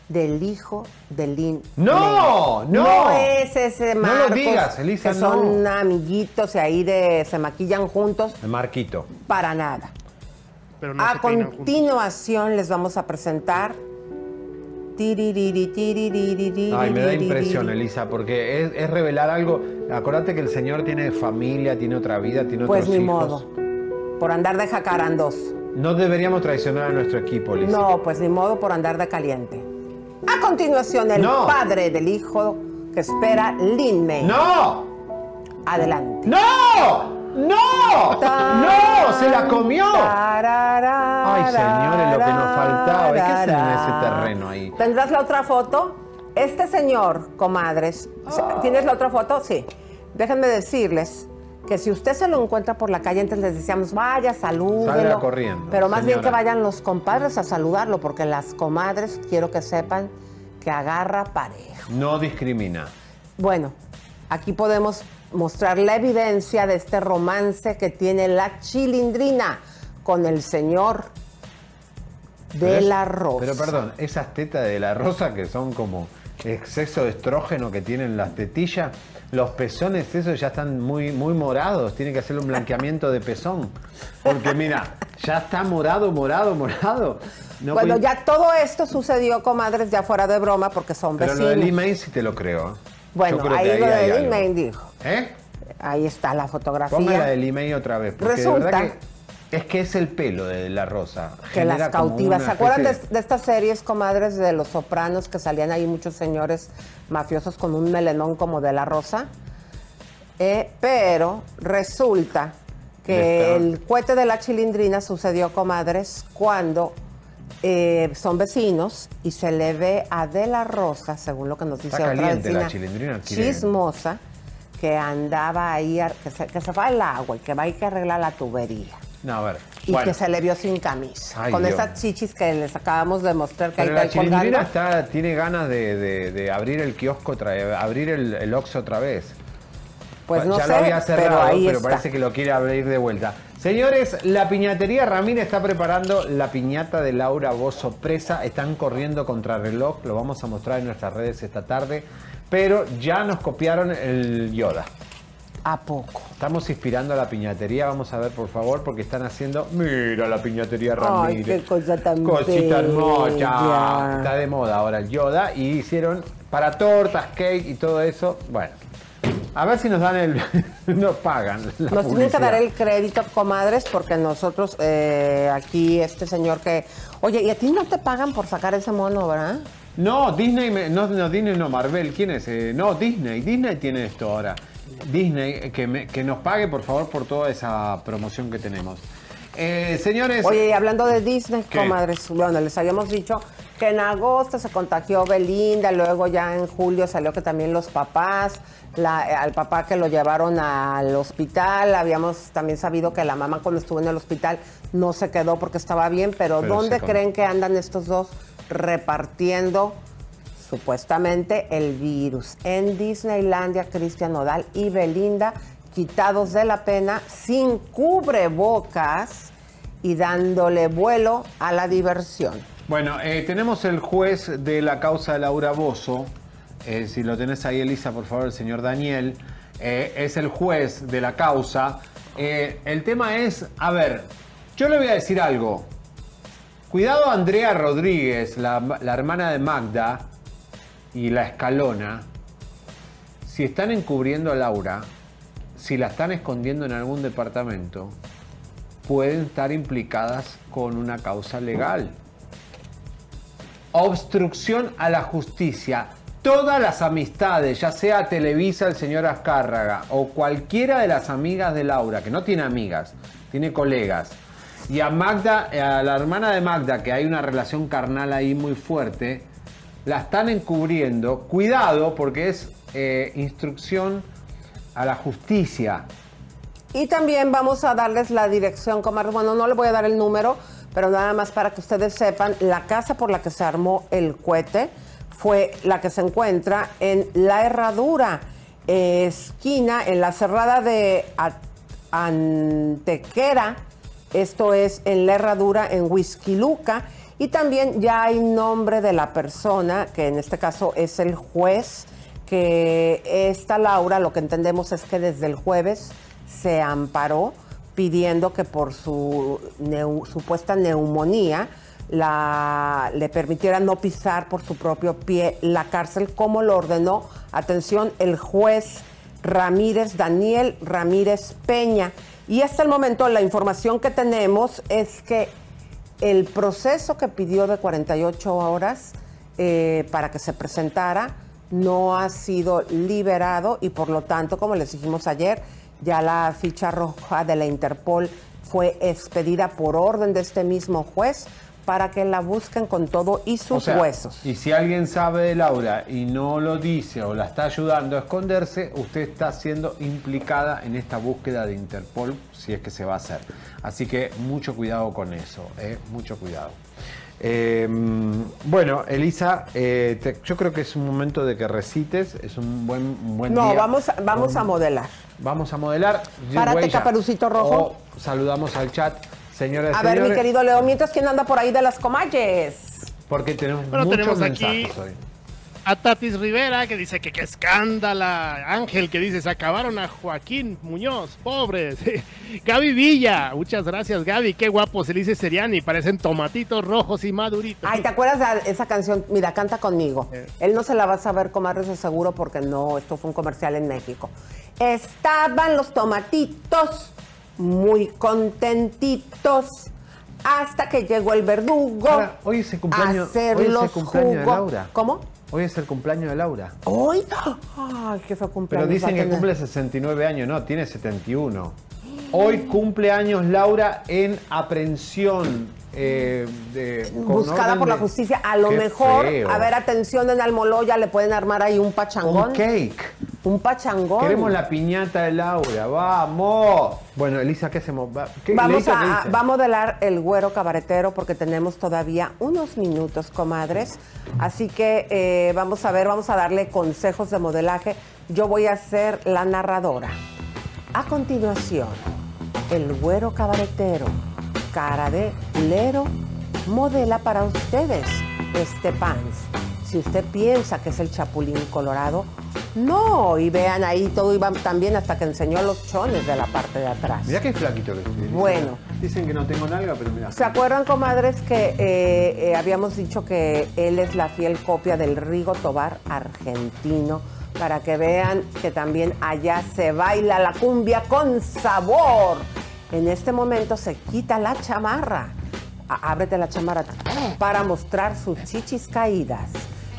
del hijo de Lynn. ¡No! ¡No! No es ese No lo Marcos. digas, Elisa, que son no. amiguitos y ahí de se maquillan juntos. El Marquito. Para nada. Pero no a se peinan juntos. continuación les vamos a presentar. Ay, me da impresión, Elisa, porque es, revelar algo. Acordate que el señor tiene familia, tiene otra vida, tiene Pues otros ni hijos. modo. Por andar de jacarandos. No deberíamos traicionar a nuestro equipo, Elisa. No, pues ni modo por andar de caliente. A continuación, el padre del hijo que espera Lin. ¡No! Adelante. ¡No! ¡No! ¡No! ¡Se la comió! Ay, señores, lo que nos faltaba. ¿Qué hacen en ese terreno ahí? ¿Tendrás la otra foto? Este señor, comadres, ¿tienes la otra foto? Sí. Déjenme decirles que si usted se lo encuentra por la calle, antes les decíamos, vaya, salúdelo. Corriendo, Pero más bien que vayan los compadres a saludarlo, porque las comadres, quiero que sepan que agarra pareja. No discrimina. Bueno, aquí podemos mostrar la evidencia de este romance que tiene la chilindrina con el señor de Pero es- la Rosa. Pero perdón, esas tetas de la rosa que son como exceso de estrógeno que tienen las tetillas, los pezones esos ya están muy, muy morados, tiene que hacerle un blanqueamiento de pezón. Porque mira, ya está morado, morado, morado. No bueno, puede- ya todo esto sucedió, comadres, ya fuera de broma, porque son Pero lo vecinos. de Lee May sí te lo creo. Bueno, ahí lo hay de Lin algo. May dijo. ¿Eh? Ahí está la fotografía. Ponme la de Lee May otra vez. Porque de Resulta verdad que Es que es el pelo de la rosa. que las Genera cautivas. ¿Se acuerdan de, estas series, comadres, de los sopranos que salían ahí muchos señores mafiosos con un melenón como de la rosa? Eh, pero resulta que el cohete de la chilindrina sucedió, comadres, cuando eh, son vecinos y se le ve a De La Rosa, según lo que nos dice Está otra caliente la chilindrina, chismosa, que andaba ahí, a- que se, que se va el agua y que va a ir que arreglar la tubería. No, a ver. Y bueno. que se le vio sin camisa. Ay, con Dios. esas chichis que les acabamos de mostrar que Pero ahí la chilindrina está, tiene ganas de, de- de abrir el kiosco, otra abrir el, el Oxxo otra vez. Pues no ya sé, lo había cerrado, pero ahí está. parece que lo quiere abrir de vuelta. Señores, la piñatería Ramírez está preparando la piñata de Laura Bozo presa. Están corriendo contra reloj, lo vamos a mostrar en nuestras redes esta tarde. Pero ya nos copiaron el Yoda. ¿A poco? Estamos inspirando a la piñatería, vamos a ver por favor, porque están haciendo. Mira la piñatería Ay, Ramírez. qué cosa tan Cosita hermosa. Está de moda ahora el Yoda. Y hicieron para tortas, cake y todo eso. Bueno, a ver si nos dan el. nos pagan. la Nos tienen que dar el crédito, comadres, porque nosotros eh, aquí, este señor que... Oye, ¿y a ti no te pagan por sacar ese mono, verdad? No, Disney, me- no, no, Disney no, Marvel, ¿quién es? Eh, no, Disney, Disney tiene esto ahora. Disney, eh, que, me- que nos pague por favor por toda esa promoción que tenemos. Eh, señores, Oye, y hablando de Disney, ¿Qué? comadres, bueno, les habíamos dicho que en agosto se contagió Belinda, luego ya en julio salió que también los papás, la- al papá que lo llevaron al hospital, habíamos también sabido que la mamá cuando estuvo en el hospital no se quedó porque estaba bien, pero, Pero ¿dónde creen que andan estos dos repartiendo supuestamente el virus? En Disneylandia, Cristian Nodal y Belinda quitados de la pena, sin cubrebocas y dándole vuelo a la diversión. Bueno, eh, tenemos el juez de la causa de Laura Bozo. Eh, si lo tenés ahí, Elisa, por favor, el señor Daniel. Eh, es el juez de la causa. Eh, el tema es, a ver, yo le voy a decir algo. Cuidado Andrea Rodríguez, la, la hermana de Magda y la escalona. Si están encubriendo a Laura, si la están escondiendo en algún departamento, pueden estar implicadas con una causa legal. Obstrucción a la justicia. Todas las amistades, ya sea Televisa, el señor Azcárraga o cualquiera de las amigas de Laura, que no tiene amigas, tiene colegas, y a Magda, a la hermana de Magda, que hay una relación carnal ahí muy fuerte, la están encubriendo. Cuidado, porque es eh, instrucción a la justicia. Y también vamos a darles la dirección. Bueno, no le voy a dar el número, pero nada más para que ustedes sepan, la casa por la que se armó el cohete fue la que se encuentra en La Herradura, eh, esquina, en la cerrada de Antequera, esto es en La Herradura, en Huizquiluca, y también ya hay nombre de la persona, que en este caso es el juez, que esta Laura, lo que entendemos es que desde el jueves se amparó pidiendo que por su supuesta neumonía la, le permitiera no pisar por su propio pie la cárcel, como lo ordenó, atención, el juez Ramírez, Daniel Ramírez Peña. Y hasta el momento la información que tenemos es que el proceso que pidió de 48 horas eh, para que se presentara no ha sido liberado y por lo tanto, como les dijimos ayer, ya la ficha roja de la Interpol fue expedida por orden de este mismo juez para que la busquen con todo y sus O sea, huesos. Y si alguien sabe de Laura y no lo dice o la está ayudando a esconderse, usted está siendo implicada en esta búsqueda de Interpol, si es que se va a hacer. Así que mucho cuidado con eso, ¿eh? mucho cuidado. Eh, bueno, Elisa, eh, te- yo creo que es un momento de que recites, es un buen, un buen No, día. vamos, a- vamos a modelar. Vamos a modelar. Párate, Huella. Caperucito Rojo. O saludamos al chat, señoras y A ver, mi querido Leo, mientras quién anda por ahí de las comalles. Porque tenemos Bueno, muchos tenemos aquí mensajes hoy. A Tatis Rivera que dice que qué escándala. Ángel que dice se acabaron a Joaquín Muñoz, pobres. Gaby Villa, muchas gracias Gaby, qué guapo se le dice Seriani, parecen tomatitos rojos y maduritos. Ay, ¿te acuerdas de esa canción? Mira, canta conmigo. Él no se la va a saber, comadre, eso seguro, porque no, esto fue un comercial en México. Estaban los tomatitos muy contentitos hasta que llegó el verdugo. Ahora, hoy es el cumpleaños, a hoy es el cumpleaños de Laura. ¿Cómo? Hoy es el cumpleaños de Laura. ¿Hoy? Ay, qué fue Pero cumpleaños. va dicen que cumple 69 años, no, tiene 71. Hoy cumple años Laura en aprehensión. Eh, de, Buscada por la justicia. A lo Qué mejor, feo. a ver, atención, en Almoloya le pueden armar ahí un pachangón. Un cake. Un pachangón. Queremos la piñata de Laura, vamos. Bueno, Elisa, ¿qué hacemos? ¿qué- Vamos a modelar el güero cabaretero porque tenemos todavía unos minutos, comadres. Así que eh, vamos a ver, vamos a darle consejos de modelaje. Yo voy a ser la narradora. A continuación, el güero cabaretero, cara de lero, modela para ustedes este pants. Si usted piensa que es el chapulín colorado, no. Y vean ahí, todo iba tan bien hasta que enseñó los chones de la parte de atrás. Mirá qué flaquito que estoy. Bueno. Dicen que no tengo nalga, pero mira. ¿Se acuerdan, comadres, que eh, eh, habíamos dicho que él es la fiel copia del Rigo Tobar argentino? Para que vean que también allá se baila la cumbia con sabor. En este momento se quita la chamarra. Ábrete la chamarra para mostrar sus chichis caídas.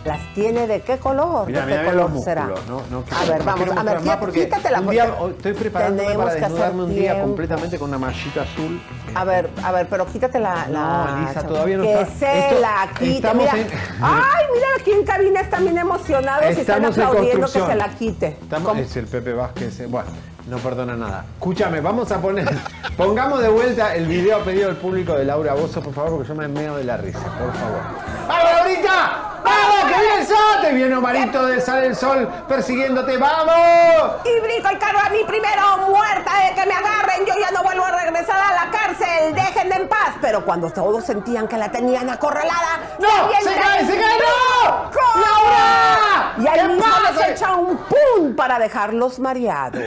¿Las tiene de qué color? Mira, ¿De qué mira color será? No, no, que- a ver, no vamos, a ver, porque quítatela. día, porque hoy estoy preparándome para desnudarme un día tiempo. completamente con una mallita azul. A ver, a ver, pero quítate la. No, la Elisa, chamarra. todavía no que está. se Esto- la quite. estamos Mira. en- Ay, mira, aquí en cabina están bien emocionados y están aplaudiendo que se la quite. Estamos- es el Pepe Vázquez. eh, Bueno, no perdona nada. Escúchame, vamos a poner. pongamos de vuelta el video a pedido del público de Laura Bozo, por favor, porque yo me meo de la risa, por favor. ¡Vamos, Laurita! ¡Vamos, que viene el sol! Te viene Omarito de Sale el Sol persiguiéndote. ¡Vamos! Y brinco el carro a mí primero, muerta de que me agarren. Yo ya no vuelvo a regresar a la cárcel. Déjenme en paz. Pero cuando todos sentían que la tenían acorralada, ¡No! ¡Se cae, se cae! ¡No! ¡Laura! Y ahí ¿Qué mismo les echa un pum para dejarlos mareados.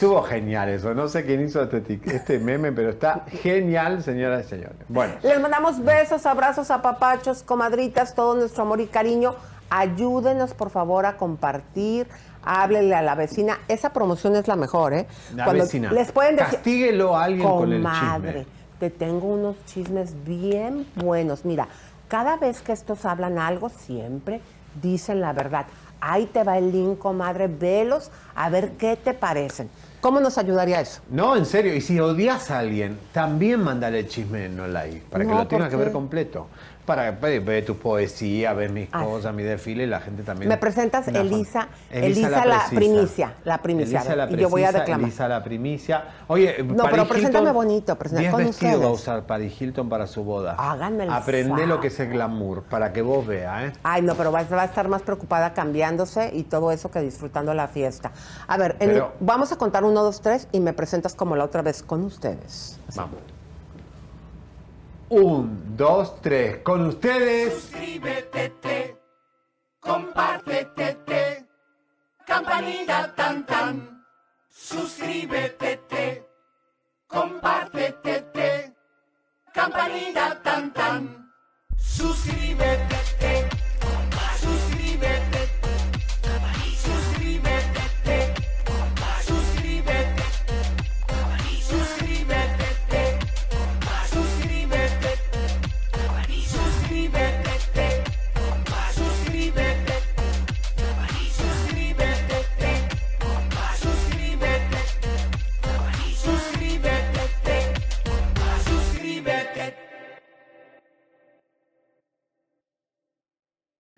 Estuvo genial eso. No sé quién hizo este, este meme, pero está genial, señoras y señores. Bueno. Les mandamos besos, abrazos, apapachos, comadritas, todo nuestro amor y cariño. Ayúdenos, por favor, a compartir. Háblele a la vecina. Esa promoción es la mejor, ¿eh? La Cuando vecina. Les pueden decir. Castíguelo a alguien con el Comadre, chisme. te tengo unos chismes bien buenos. Mira, cada vez que estos hablan algo, siempre dicen la verdad. Ahí te va el link, comadre. Velos a ver qué te parecen. ¿Cómo nos ayudaría eso? No, en serio. Y si odias a alguien, también mándale el chisme en no para que lo tengas ¿por que ver completo. Para ve, ve tu poesía, ves mis cosas, mi desfile, y la gente también. Me presentas. Elisa, Elisa, la, precisa. primicia, la primicia. Elisa la y yo voy a precisa, declamar. Elisa la primicia. Oye, No, Paris pero preséntame Hilton, bonito, presenta 10 con vestidos va a ustedes. usar Paris Hilton para su boda. Háganme el Aprende lo que es el glamour, para que vos veas, ¿eh? Ay, no, pero va, va a estar más preocupada cambiándose y todo eso que disfrutando la fiesta. A ver, en- Pero- vamos a contar uno, dos, tres y me presentas como la otra vez con ustedes. Vamos. Un, dos, tres. Con ustedes. Suscríbete, te, compártete, te, campanita tan tan. Suscríbete, te, compártete, te, campanita tan tan. Suscríbete, te,